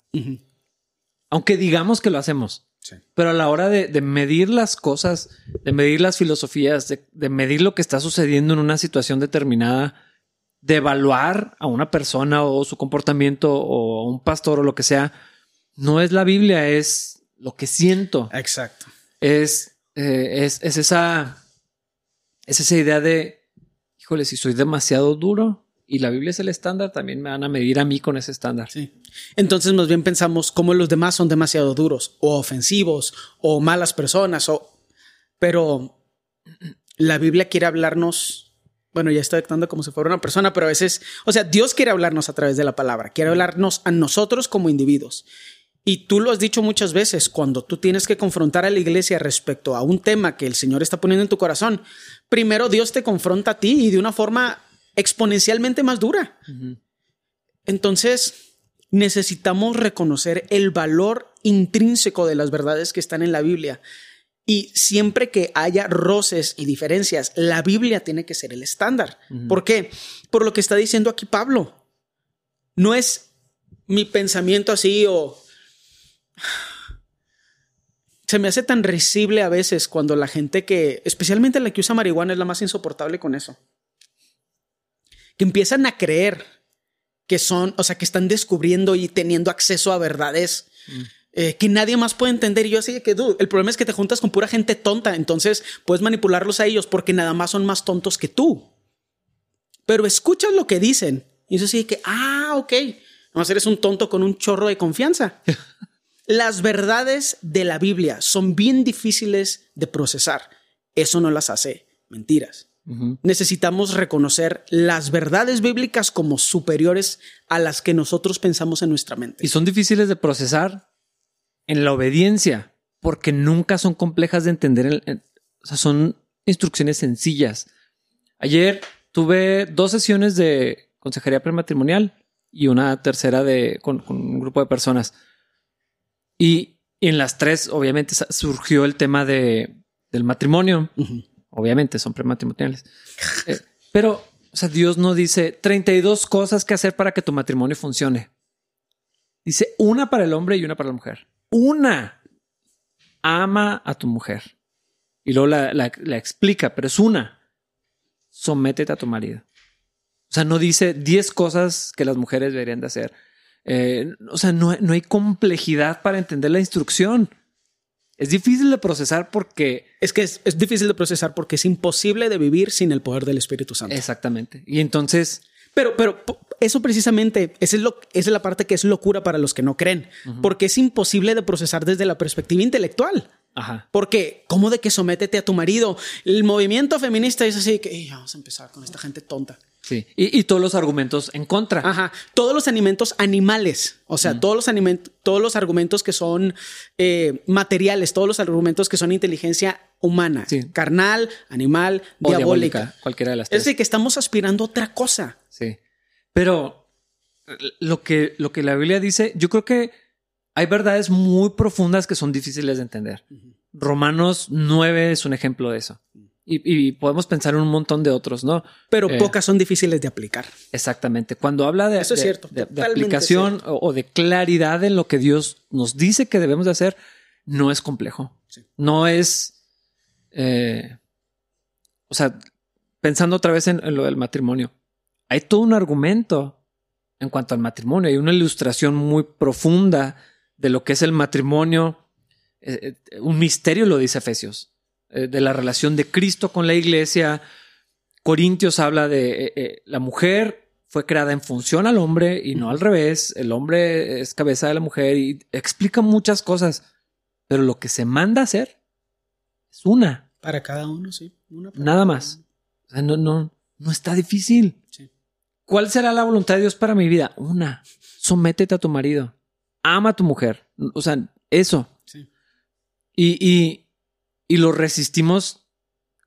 Aunque digamos que lo hacemos. Pero a la hora de, medir las cosas, de medir las filosofías, de, medir lo que está sucediendo en una situación determinada, de evaluar a una persona o su comportamiento o a un pastor o lo que sea, no es la Biblia, es lo que siento. Exacto. Es, eh, es, es, esa, es esa idea de, híjole, si soy demasiado duro, y la Biblia es el estándar, también me van a medir a mí con ese estándar. Sí. Entonces más bien pensamos cómo los demás son demasiado duros o ofensivos o malas personas o pero la Biblia quiere hablarnos bueno, ya estoy actuando como si fuera una persona, pero a veces, o sea, Dios quiere hablarnos a través de la palabra, quiere hablarnos a nosotros como individuos. Y tú lo has dicho muchas veces, cuando tú tienes que confrontar a la iglesia respecto a un tema que el Señor está poniendo en tu corazón, primero Dios te confronta a ti y de una forma exponencialmente más dura. Entonces, necesitamos reconocer el valor intrínseco de las verdades que están en la Biblia. Y siempre que haya roces y diferencias, la Biblia tiene que ser el estándar. ¿Por qué? Por lo que está diciendo aquí Pablo. No es mi pensamiento así o... Se me hace tan risible a veces cuando la gente que, especialmente la que usa marihuana, es la más insoportable con eso que empiezan a creer que son, o sea, que están descubriendo y teniendo acceso a verdades mm. eh, que nadie más puede entender. Y yo así que, dude, el problema es que te juntas con pura gente tonta, entonces puedes manipularlos a ellos porque nada más son más tontos que tú. Pero escuchas lo que dicen y eso sí que, ah, ok, a eres un tonto con un chorro de confianza. las verdades de la Biblia son bien difíciles de procesar. Eso no las hace mentiras. Necesitamos reconocer las verdades bíblicas como superiores a las que nosotros pensamos en nuestra mente. Y son difíciles de procesar en la obediencia, porque nunca son complejas de entender. o sea, son instrucciones sencillas. Ayer tuve dos sesiones de consejería prematrimonial y una tercera de, con, un grupo de personas. Y, en las tres, obviamente, surgió el tema de, del matrimonio. Obviamente son prematrimoniales. Eh, pero, o sea, Dios no dice 32 cosas que hacer para que tu matrimonio funcione. Dice una para el hombre y una para la mujer. Una. Ama a tu mujer. Y luego la, explica, pero es una. Sométete a tu marido. O sea, no dice 10 cosas que las mujeres deberían de hacer. Eh, o sea, no, no hay complejidad para entender la instrucción. Es difícil de procesar porque... Es que es, difícil de procesar porque es imposible de vivir sin el poder del Espíritu Santo. Exactamente. Y entonces... Pero, pero eso precisamente, esa es, lo, esa es la parte que es locura para los que no creen, porque es imposible de procesar desde la perspectiva intelectual. Ajá. Porque, ¿cómo de que sométete a tu marido? El movimiento feminista es así que "Ey, vamos a empezar con esta gente tonta. Sí. Y, y todos los argumentos en contra. Ajá. Todos los alimentos animales, o sea, todos, los alimentos, todos los argumentos que son eh, materiales, todos los argumentos que son inteligencia humana, Sí. carnal, animal, O diabólica. Cualquiera de las Es tres. decir, que estamos aspirando a otra cosa. Sí. Pero lo que, lo que la Biblia dice, yo creo que hay verdades muy profundas que son difíciles de entender. Romanos 9 es un ejemplo de eso. Y, y podemos pensar en un montón de otros, ¿no? Pero Eh. pocas son difíciles de aplicar. Exactamente. Cuando habla de, Eso es de- cierto, de, aplicación o, o de claridad en lo que Dios nos dice que debemos de hacer, no es complejo. Sí. No es, eh, o sea, pensando otra vez en, en lo del matrimonio, hay todo un argumento en cuanto al matrimonio. Hay una ilustración muy profunda de lo que es el matrimonio. Eh, un misterio lo dice Efesios, eh, de la relación de Cristo con la iglesia. Corintios habla de eh, eh, la mujer fue creada en función al hombre y no al revés. El hombre es cabeza de la mujer y explica muchas cosas, pero lo que se manda a hacer es una, Para cada uno, sí. Una nada más. uno. O sea, no, no, no está difícil. Sí. ¿Cuál será la voluntad de Dios para mi vida? Una. Sométete a tu marido. Ama a tu mujer. O sea, eso. Sí. Y, y, y lo resistimos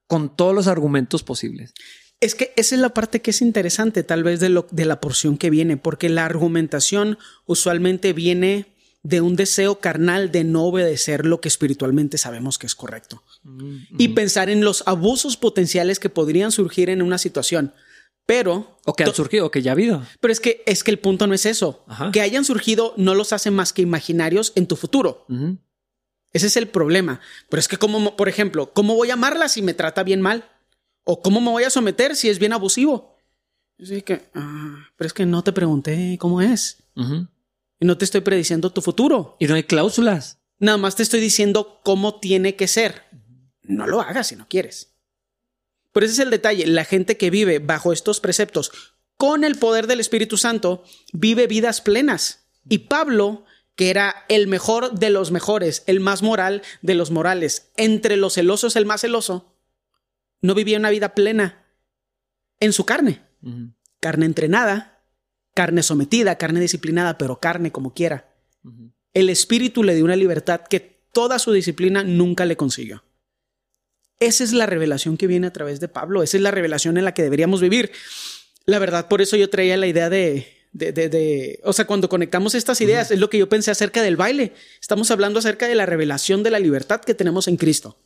con todos los argumentos posibles. Es que esa es la parte que es interesante, tal vez, de, lo, de la porción que viene, porque la argumentación usualmente viene de un deseo carnal de no obedecer lo que espiritualmente sabemos que es correcto. Y pensar en los abusos potenciales que podrían surgir en una situación. Pero, O que han surgido, o que ya ha habido. pero es que es que el punto no es eso. Ajá. Que hayan surgido no los hace más que imaginarios en tu futuro. Ese es el problema. Pero es que, como, por ejemplo, ¿cómo voy a amarla si me trata bien mal? ¿O cómo me voy a someter si es bien abusivo? Así que, ah, pero es que no te pregunté cómo es. Y no te estoy prediciendo tu futuro. Y no hay cláusulas. Nada más te estoy diciendo cómo tiene que ser. No lo hagas si no quieres. Pero ese es el detalle. La gente que vive bajo estos preceptos con el poder del Espíritu Santo vive vidas plenas. Y Pablo, que era el mejor de los mejores, el más moral de los morales, entre los celosos el más celoso, no vivía una vida plena en su carne. Carne entrenada, carne sometida, carne disciplinada, pero carne como quiera. El espíritu le dio una libertad que toda su disciplina nunca le consiguió. Esa es la revelación que viene a través de Pablo. Esa es la revelación en la que deberíamos vivir. La verdad, por eso yo traía la idea de, de, de- de- o sea, cuando conectamos estas ideas, es lo que yo pensé acerca del baile. Estamos hablando acerca de la revelación de la libertad que tenemos en Cristo.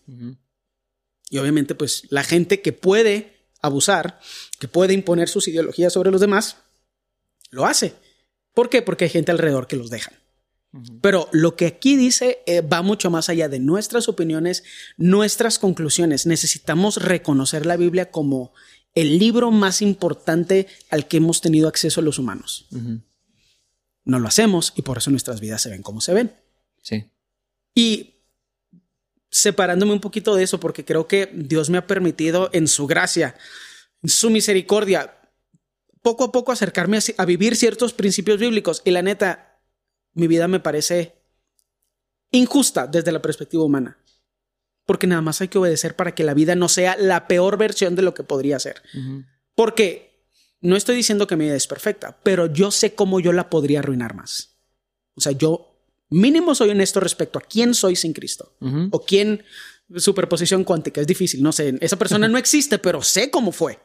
Y obviamente, pues la gente que puede abusar, que puede imponer sus ideologías sobre los demás, lo hace. ¿Por qué? Porque hay gente alrededor que los dejan. Pero lo que aquí dice eh, va mucho más allá de nuestras opiniones, nuestras conclusiones. Necesitamos reconocer la Biblia como el libro más importante al que hemos tenido acceso los humanos. No lo hacemos y por eso nuestras vidas se ven como se ven. Sí. Y separándome un poquito de eso, porque creo que Dios me ha permitido en su gracia, en su misericordia, poco a poco acercarme a, a vivir ciertos principios bíblicos. Y la neta, mi vida me parece injusta desde la perspectiva humana. Porque nada más hay que obedecer para que la vida no sea la peor versión de lo que podría ser. Porque no estoy diciendo que mi vida es perfecta, pero yo sé cómo yo la podría arruinar más. O sea, yo mínimo soy honesto respecto a quién soy sin Cristo. O quién, superposición cuántica, es difícil, no sé, esa persona no existe, pero sé cómo fue.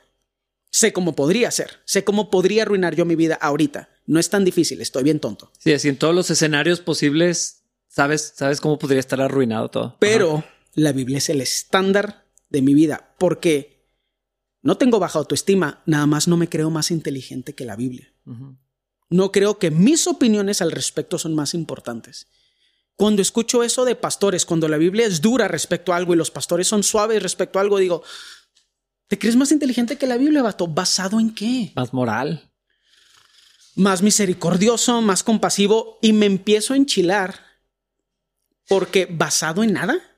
Sé cómo podría ser, sé cómo podría arruinar yo mi vida ahorita. No es tan difícil, estoy bien tonto. Sí, así en todos los escenarios posibles, sabes, sabes cómo podría estar arruinado todo. Pero la Biblia es el estándar de mi vida, porque no tengo baja autoestima, nada más no me creo más inteligente que la Biblia. No creo que mis opiniones al respecto son más importantes. Cuando escucho eso de pastores, cuando la Biblia es dura respecto a algo y los pastores son suaves respecto a algo, digo, ¿te crees más inteligente que la Biblia, vato? ¿Basado en qué? Más moral. Más misericordioso, más compasivo y me empiezo a enchilar porque basado en nada.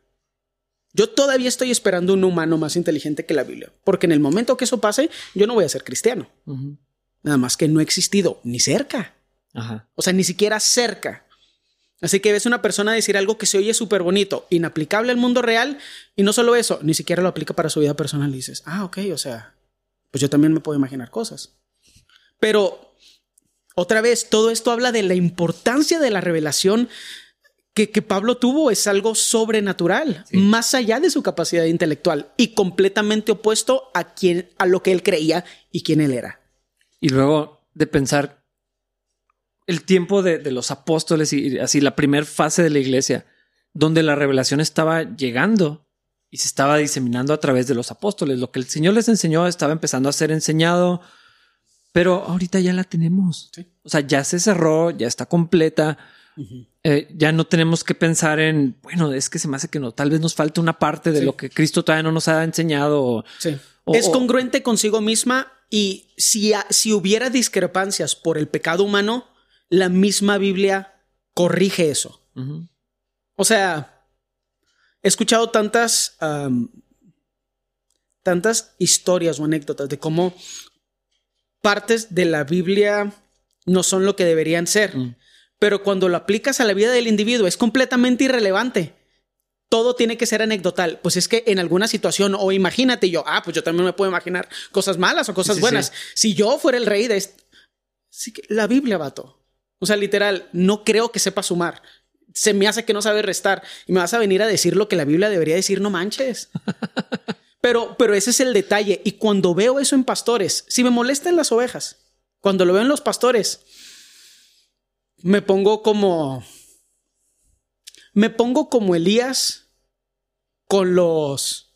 Yo todavía estoy esperando un humano más inteligente que la Biblia, porque en el momento que eso pase, yo no voy a ser cristiano. Nada más que no ha existido ni cerca. Ajá. O sea, ni siquiera cerca. Así que ves una persona decir algo que se oye súper bonito, inaplicable al mundo real, y no solo eso, ni siquiera lo aplica para su vida personal. Y dices, ah, ok, o sea, pues yo también me puedo imaginar cosas. Pero, otra vez, todo esto habla de la importancia de la revelación que, Pablo tuvo es algo sobrenatural, más allá de su capacidad intelectual y completamente opuesto a, quien, a lo que él creía y quién él era. Y luego de pensar el tiempo de, de los apóstoles y así la primera fase de la iglesia, donde la revelación estaba llegando y se estaba diseminando a través de los apóstoles. Lo que el Señor les enseñó estaba empezando a ser enseñado, pero ahorita ya la tenemos. O sea, ya se cerró, ya está completa eh, ya no tenemos que pensar en, bueno, es que se me hace que no, tal vez nos falta una parte de lo que Cristo todavía no nos ha enseñado. Sí. es congruente consigo misma y si, si hubiera discrepancias por el pecado humano, la misma Biblia corrige eso. O sea, he escuchado tantas, tantas historias o anécdotas de cómo partes de la Biblia no son lo que deberían ser. Mm pero cuando lo aplicas a la vida del individuo es completamente irrelevante. Todo tiene que ser anecdotal. Pues es que en alguna situación, o imagínate yo, ah, pues yo también me puedo imaginar cosas malas o cosas buenas. Si yo fuera el rey de este... Sí que la Biblia, vato. O sea, literal, no creo que sepa sumar. Se me hace que no sabe restar. Y me vas a venir a decir lo que la Biblia debería decir, no manches. Pero, pero ese es el detalle. Y cuando veo eso en pastores, si me molestan las ovejas, cuando lo veo en los pastores, me pongo como. Me pongo como Elías con los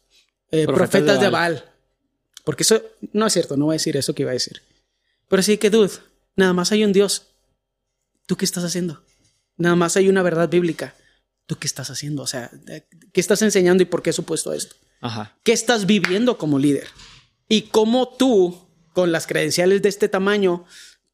eh, profetas, de, Baal. Porque eso no es cierto, no voy a decir eso que iba a decir. Pero sí que, dude, nada más hay un Dios. ¿Tú qué estás haciendo? Nada más hay una verdad bíblica. ¿Tú qué estás haciendo? O sea, ¿qué estás enseñando y por qué he supuesto esto? Ajá. ¿Qué estás viviendo como líder? Y cómo tú, con las credenciales de este tamaño,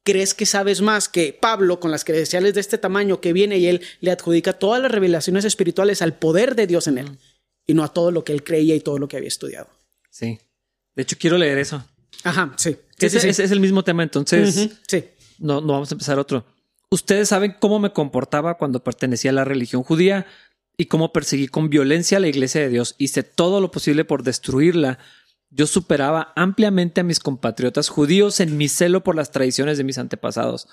crees que sabes más que Pablo con las credenciales de este tamaño que viene y él le adjudica todas las revelaciones espirituales al poder de Dios en él y no a todo lo que él creía y todo lo que había estudiado. Sí. De hecho, quiero leer eso. Ajá, sí. es, el mismo tema, entonces. Sí. No, no vamos a empezar otro. Ustedes saben cómo me comportaba cuando pertenecía a la religión judía y cómo perseguí con violencia a la iglesia de Dios. Hice todo lo posible por destruirla yo superaba ampliamente a mis compatriotas judíos en mi celo por las tradiciones de mis antepasados.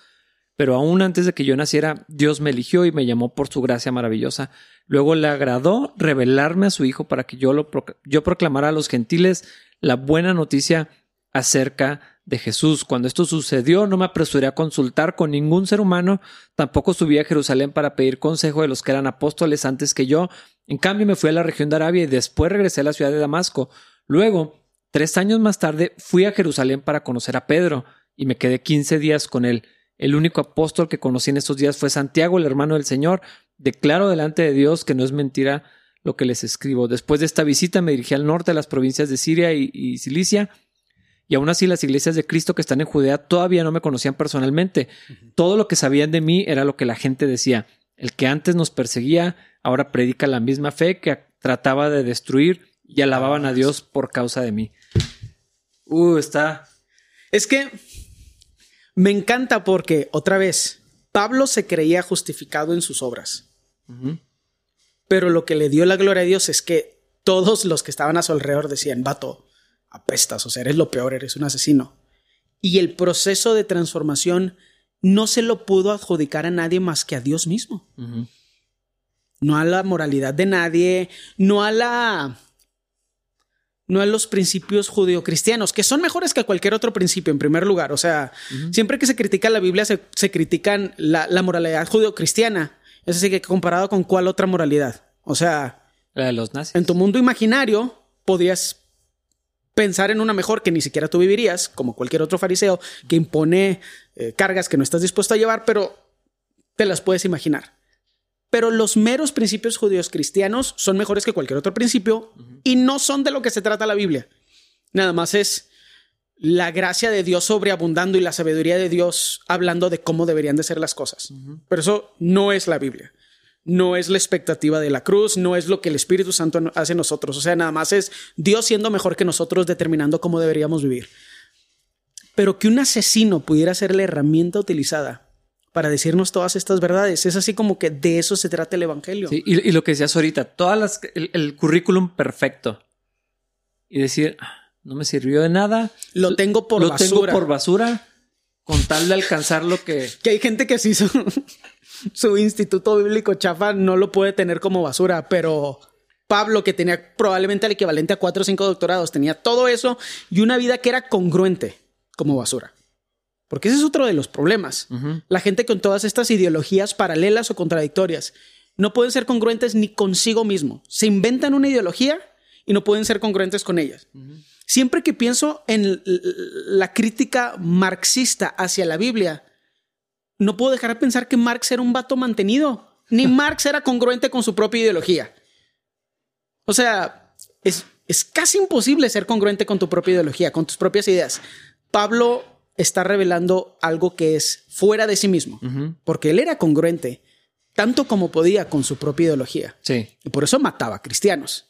Pero aún antes de que yo naciera, Dios me eligió y me llamó por su gracia maravillosa. Luego le agradó revelarme a su Hijo para que yo, lo yo proclamara a los gentiles la buena noticia acerca de Jesús. Cuando esto sucedió, no me apresuré a consultar con ningún ser humano, tampoco subí a Jerusalén para pedir consejo de los que eran apóstoles antes que yo. En cambio, me fui a la región de Arabia y después regresé a la ciudad de Damasco. Luego, Tres años más tarde fui a Jerusalén para conocer a Pedro y me quedé quince días con él. El único apóstol que conocí en estos días fue Santiago, el hermano del Señor. Declaro delante de Dios que no es mentira lo que les escribo. Después de esta visita me dirigí al norte de las provincias de Siria y, Cilicia, y aún así las iglesias de Cristo que están en Judea todavía no me conocían personalmente. Todo lo que sabían de mí era lo que la gente decía. El que antes nos perseguía ahora predica la misma fe que trataba de destruir y alababan a Dios por causa de mí. Uh, está. Es que me encanta porque, otra vez, Pablo se creía justificado en sus obras. Pero lo que le dio la gloria a Dios es que todos los que estaban a su alrededor decían, vato, apestas, o sea, eres lo peor, eres un asesino. Y el proceso de transformación no se lo pudo adjudicar a nadie más que a Dios mismo. No a la moralidad de nadie, no a la no a los principios judeocristianos, que son mejores que cualquier otro principio, en primer lugar. O sea, siempre que se critica la Biblia, se, critican la, moralidad judeocristiana. Es decir, que comparado con cuál otra moralidad. O sea, la de los nazis. En tu mundo imaginario, podías pensar en una mejor que ni siquiera tú vivirías, como cualquier otro fariseo que impone eh, cargas que no estás dispuesto a llevar, pero te las puedes imaginar. Pero los meros principios judíos cristianos son mejores que cualquier otro principio y no son de lo que se trata la Biblia. Nada más es la gracia de Dios sobreabundando y la sabiduría de Dios hablando de cómo deberían de ser las cosas. Pero eso no es la Biblia. No es la expectativa de la cruz, no es lo que el Espíritu Santo hace en nosotros. O sea, nada más es Dios siendo mejor que nosotros determinando cómo deberíamos vivir. Pero que un asesino pudiera ser la herramienta utilizada para decirnos todas estas verdades. Es así como que de eso se trata el Evangelio. Sí, y, y lo que decías ahorita, todas las, el, el currículum perfecto. Y decir, "Ah, no me sirvió de nada. Lo tengo por lo basura. tengo por basura. Con tal de alcanzar lo que. Que hay gente que sí su, su instituto bíblico chafa no lo puede tener como basura, pero Pablo, que tenía probablemente el equivalente a cuatro o cinco doctorados, tenía todo eso y una vida que era congruente como basura. Porque ese es otro de los problemas. La gente con todas estas ideologías paralelas o contradictorias no pueden ser congruentes ni consigo mismo. Se inventan una ideología y no pueden ser congruentes con ellas. Siempre que pienso en la crítica marxista hacia la Biblia, no puedo dejar de pensar que Marx era un vato mantenido. Ni Marx era congruente con su propia ideología. O sea, es, es casi imposible ser congruente con tu propia ideología, con tus propias ideas. Pablo está revelando algo que es fuera de sí mismo, porque él era congruente tanto como podía con su propia ideología. Sí. Y por eso mataba a cristianos.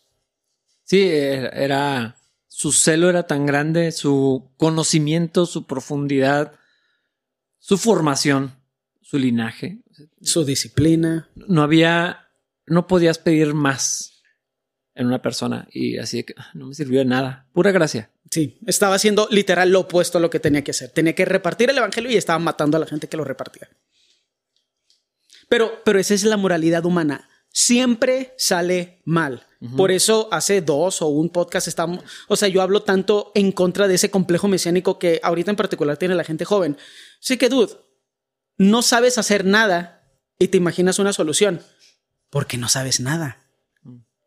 Sí, era- Su celo era tan grande, su conocimiento, su profundidad, su formación, su linaje. Su disciplina. No había. No podías pedir más en una persona. Y así de que "Ah, no me sirvió de nada. Pura gracia. Sí, estaba haciendo literal lo opuesto a lo que tenía que hacer. Tenía que repartir el evangelio y estaba matando a la gente que lo repartía. Pero, pero esa es la moralidad humana. Siempre sale mal. Por eso hace dos o un podcast estamos, o sea, yo hablo tanto en contra de ese complejo mesiánico que ahorita en particular tiene la gente joven. Sí que, dude, no sabes hacer nada y te imaginas una solución porque no sabes nada.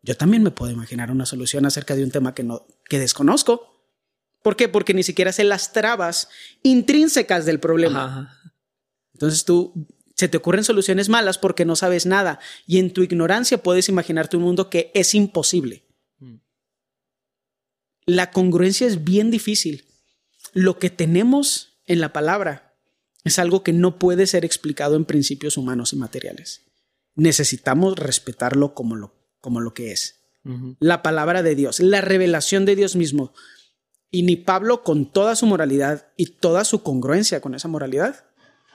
Yo también me puedo imaginar una solución acerca de un tema que no que desconozco. ¿Por qué? Porque ni siquiera sé las trabas intrínsecas del problema. Ajá. Entonces tú se te ocurren soluciones malas porque no sabes nada y en tu ignorancia puedes imaginarte un mundo que es imposible. Mm. La congruencia es bien difícil. Lo que tenemos en la palabra es algo que no puede ser explicado en principios humanos y materiales. Necesitamos respetarlo como lo, como lo que es. La palabra de Dios, la revelación de Dios mismo. Y ni Pablo, con toda su moralidad y toda su congruencia con esa moralidad,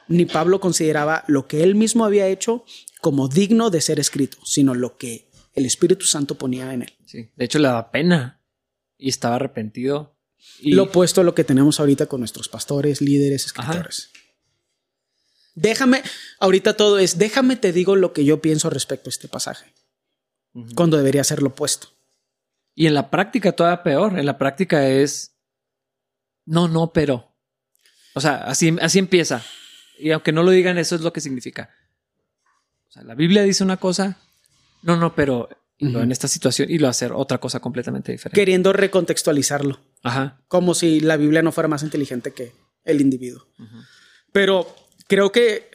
ni Pablo consideraba lo que él mismo había hecho como digno de ser escrito, sino lo que el Espíritu Santo ponía en él. Sí. De hecho, le daba pena. Y estaba arrepentido. Y Lo opuesto a lo que tenemos ahorita con nuestros pastores, líderes, Ajá. escritores. Déjame, ahorita todo es, déjame te digo lo que yo pienso respecto a este pasaje, Cuando debería ser lo opuesto. Y en la práctica todavía peor. En la práctica es no, no, pero. O sea, así, así empieza. Y aunque no lo digan, eso es lo que significa. O sea, la Biblia dice una cosa, no, no, pero en esta situación y lo hacer otra cosa completamente diferente. Queriendo recontextualizarlo. Ajá. como si la Biblia no fuera más inteligente que el individuo. Pero creo que,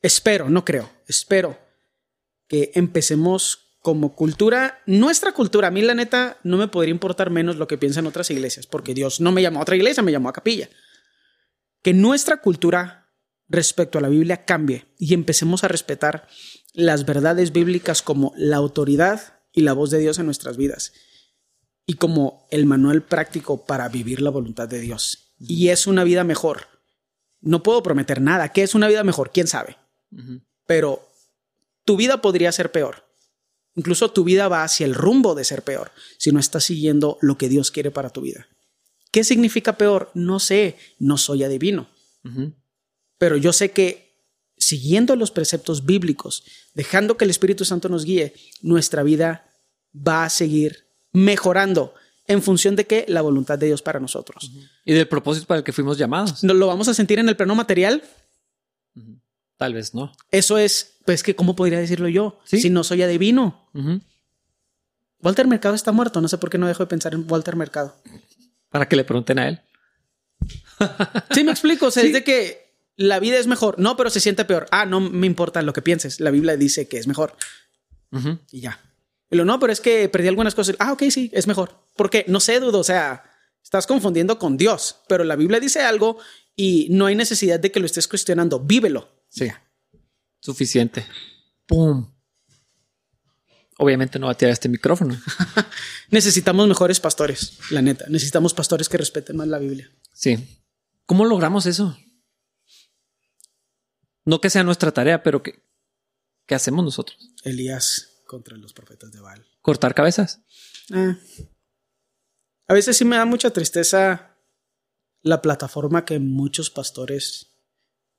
espero, no creo, espero que empecemos como cultura, nuestra cultura, a mí la neta no me podría importar menos lo que piensan otras iglesias, porque Dios no me llamó a otra iglesia, me llamó a capilla. Que nuestra cultura respecto a la Biblia cambie y empecemos a respetar las verdades bíblicas como la autoridad y la voz de Dios en nuestras vidas y como el manual práctico para vivir la voluntad de Dios. Y es una vida mejor. No puedo prometer nada. ¿Qué es una vida mejor? ¿Quién sabe? Pero tu vida podría ser peor. Incluso tu vida va hacia el rumbo de ser peor si no estás siguiendo lo que Dios quiere para tu vida. ¿Qué significa peor? No sé, no soy adivino. Pero yo sé que siguiendo los preceptos bíblicos, dejando que el Espíritu Santo nos guíe, nuestra vida va a seguir mejorando en función de que la voluntad de Dios para nosotros. Y del propósito para el que fuimos llamados. ¿Nos lo vamos a sentir en el plano material? Tal vez no. Eso es, pues que, ¿cómo podría decirlo yo? Sí. Si no soy adivino. Walter Mercado está muerto. No sé por qué no dejo de pensar en Walter Mercado. Para que le pregunten a él. Sí, me explico. O sea, Sí. es de que la vida es mejor. No, pero se siente peor. Ah, no me importa lo que pienses. La Biblia dice que es mejor. Y ya. Y lo no, pero es que perdí algunas cosas. Ah, ok, sí, es mejor. ¿Por qué? No sé, dudo. O sea, estás confundiendo con Dios, pero la Biblia dice algo y no hay necesidad de que lo estés cuestionando. Vívelo. Sí. Suficiente. ¡Pum! Obviamente no va a tirar este micrófono. Necesitamos mejores pastores, la neta. Necesitamos pastores que respeten más la Biblia. Sí. ¿Cómo logramos eso? No que sea nuestra tarea, pero que, ¿qué hacemos nosotros? Elías contra los profetas de Baal. ¿Cortar cabezas? Eh. A veces sí me da mucha tristeza la plataforma que muchos pastores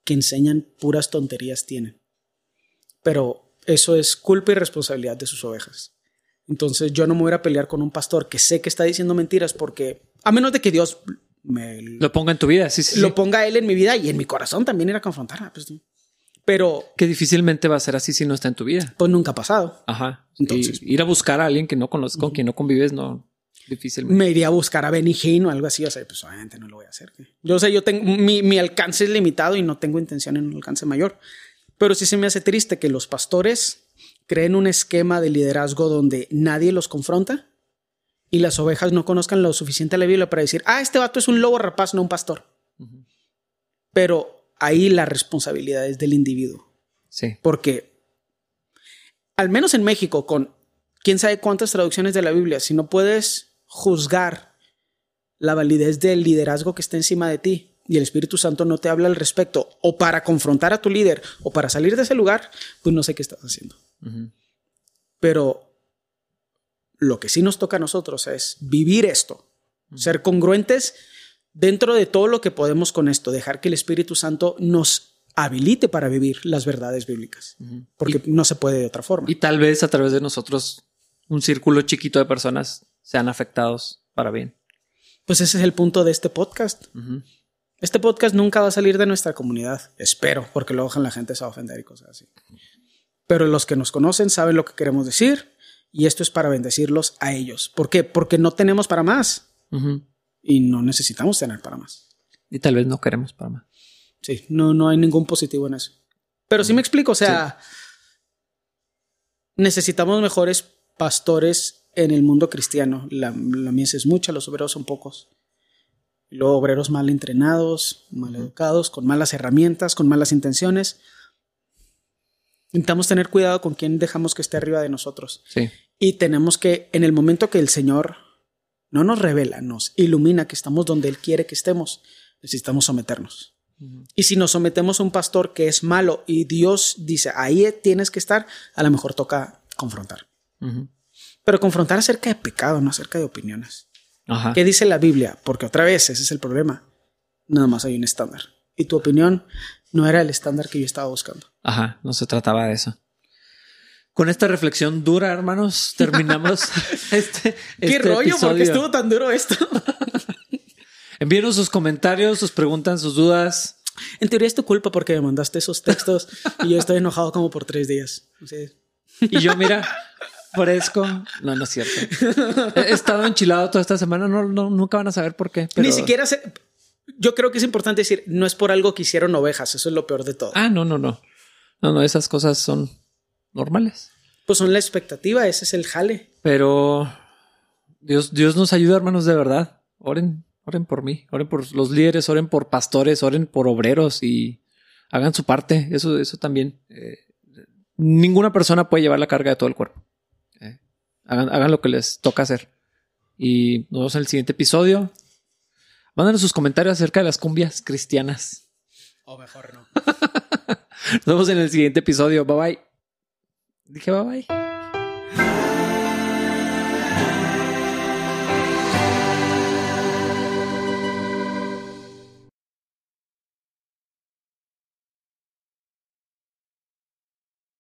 que enseñan puras tonterías tienen. Pero eso es culpa y responsabilidad de sus ovejas. Entonces yo no me voy a pelear con un pastor que sé que está diciendo mentiras porque, a menos de que Dios me lo ponga en tu vida, sí, sí. Lo ponga él en mi vida y en mi corazón también ir a confrontarla. Pues, pero. Que difícilmente va a ser así si no está en tu vida. Pues nunca ha pasado. Ajá. Entonces. ir a buscar a alguien que no conoces, con quien no convives, no. Difícilmente. Me iría a buscar a Benny Hinn o algo así. O sea, pues obviamente no lo voy a hacer. Yo sé, yo tengo. Mi, mi alcance es limitado y no tengo intención en un alcance mayor. Pero sí se me hace triste que los pastores creen un esquema de liderazgo donde nadie los confronta y las ovejas no conozcan lo suficiente la Biblia para decir, ah, este vato es un lobo rapaz, no un pastor. Pero ahí la responsabilidad es del individuo. Sí. Porque, al menos en México, con quién sabe cuántas traducciones de la Biblia, si no puedes juzgar la validez del liderazgo que está encima de ti y el Espíritu Santo no te habla al respecto, o para confrontar a tu líder, o para salir de ese lugar, pues no sé qué estás haciendo. Pero lo que sí nos toca a nosotros es vivir esto, ser congruentes dentro de todo lo que podemos con esto, dejar que el Espíritu Santo nos habilite para vivir las verdades bíblicas, porque no se puede de otra forma. Y tal vez a través de nosotros un círculo chiquito de personas sean afectados para bien. Pues ese es el punto de este podcast. Este podcast nunca va a salir de nuestra comunidad, espero, porque luego la gente se va a ofender y cosas así. Pero los que nos conocen saben lo que queremos decir y esto es para bendecirlos a ellos. ¿Por qué? Porque no tenemos para más y no necesitamos tener para más. Y tal vez no queremos para más. Sí, no, no hay ningún positivo en eso. Pero sí me explico, o sea, necesitamos mejores pastores en el mundo cristiano. La, la mies es mucha, los obreros son pocos. Luego obreros mal entrenados, mal educados, con malas herramientas, con malas intenciones. Intentamos tener cuidado con quién dejamos que esté arriba de nosotros. Sí. Y tenemos que, en el momento que el Señor no nos revela, nos ilumina que estamos donde Él quiere que estemos, necesitamos someternos. Y si nos sometemos a un pastor que es malo y Dios dice, ahí tienes que estar, a lo mejor toca confrontar. Pero confrontar acerca de pecado, no acerca de opiniones. ¿Qué dice la Biblia? Porque otra vez, ese es el problema. Nada más hay un estándar. Y tu opinión no era el estándar que yo estaba buscando. Ajá, no se trataba de eso. Con esta reflexión dura, hermanos, terminamos este. ¿Qué este rollo? ¿Por qué estuvo tan duro esto? Envíenos sus comentarios, sus preguntas, sus dudas. En teoría es tu culpa porque me mandaste esos textos y yo estoy enojado como por tres días. Y yo, mira, fresco. No, no es cierto. He estado enchilado toda esta semana. No, no nunca van a saber por qué. Ni siquiera sé. Yo creo que es importante decir, no es por algo que hicieron ovejas. Eso es lo peor de todo. Ah, no, no, no. No, no, esas cosas son normales. Pues son la expectativa, ese es el jale. Pero Dios, Dios nos ayuda, hermanos, de verdad. Oren, oren por mí, oren por los líderes, oren por pastores, oren por obreros y hagan su parte. Eso, eso también. Eh, ninguna persona puede llevar la carga de todo el cuerpo. Hagan, hagan lo que les toca hacer. Y nos vemos en el siguiente episodio. Mándanos sus comentarios acerca de las cumbias cristianas. O mejor no. Nos vemos en el siguiente episodio. Bye bye. Dije bye bye.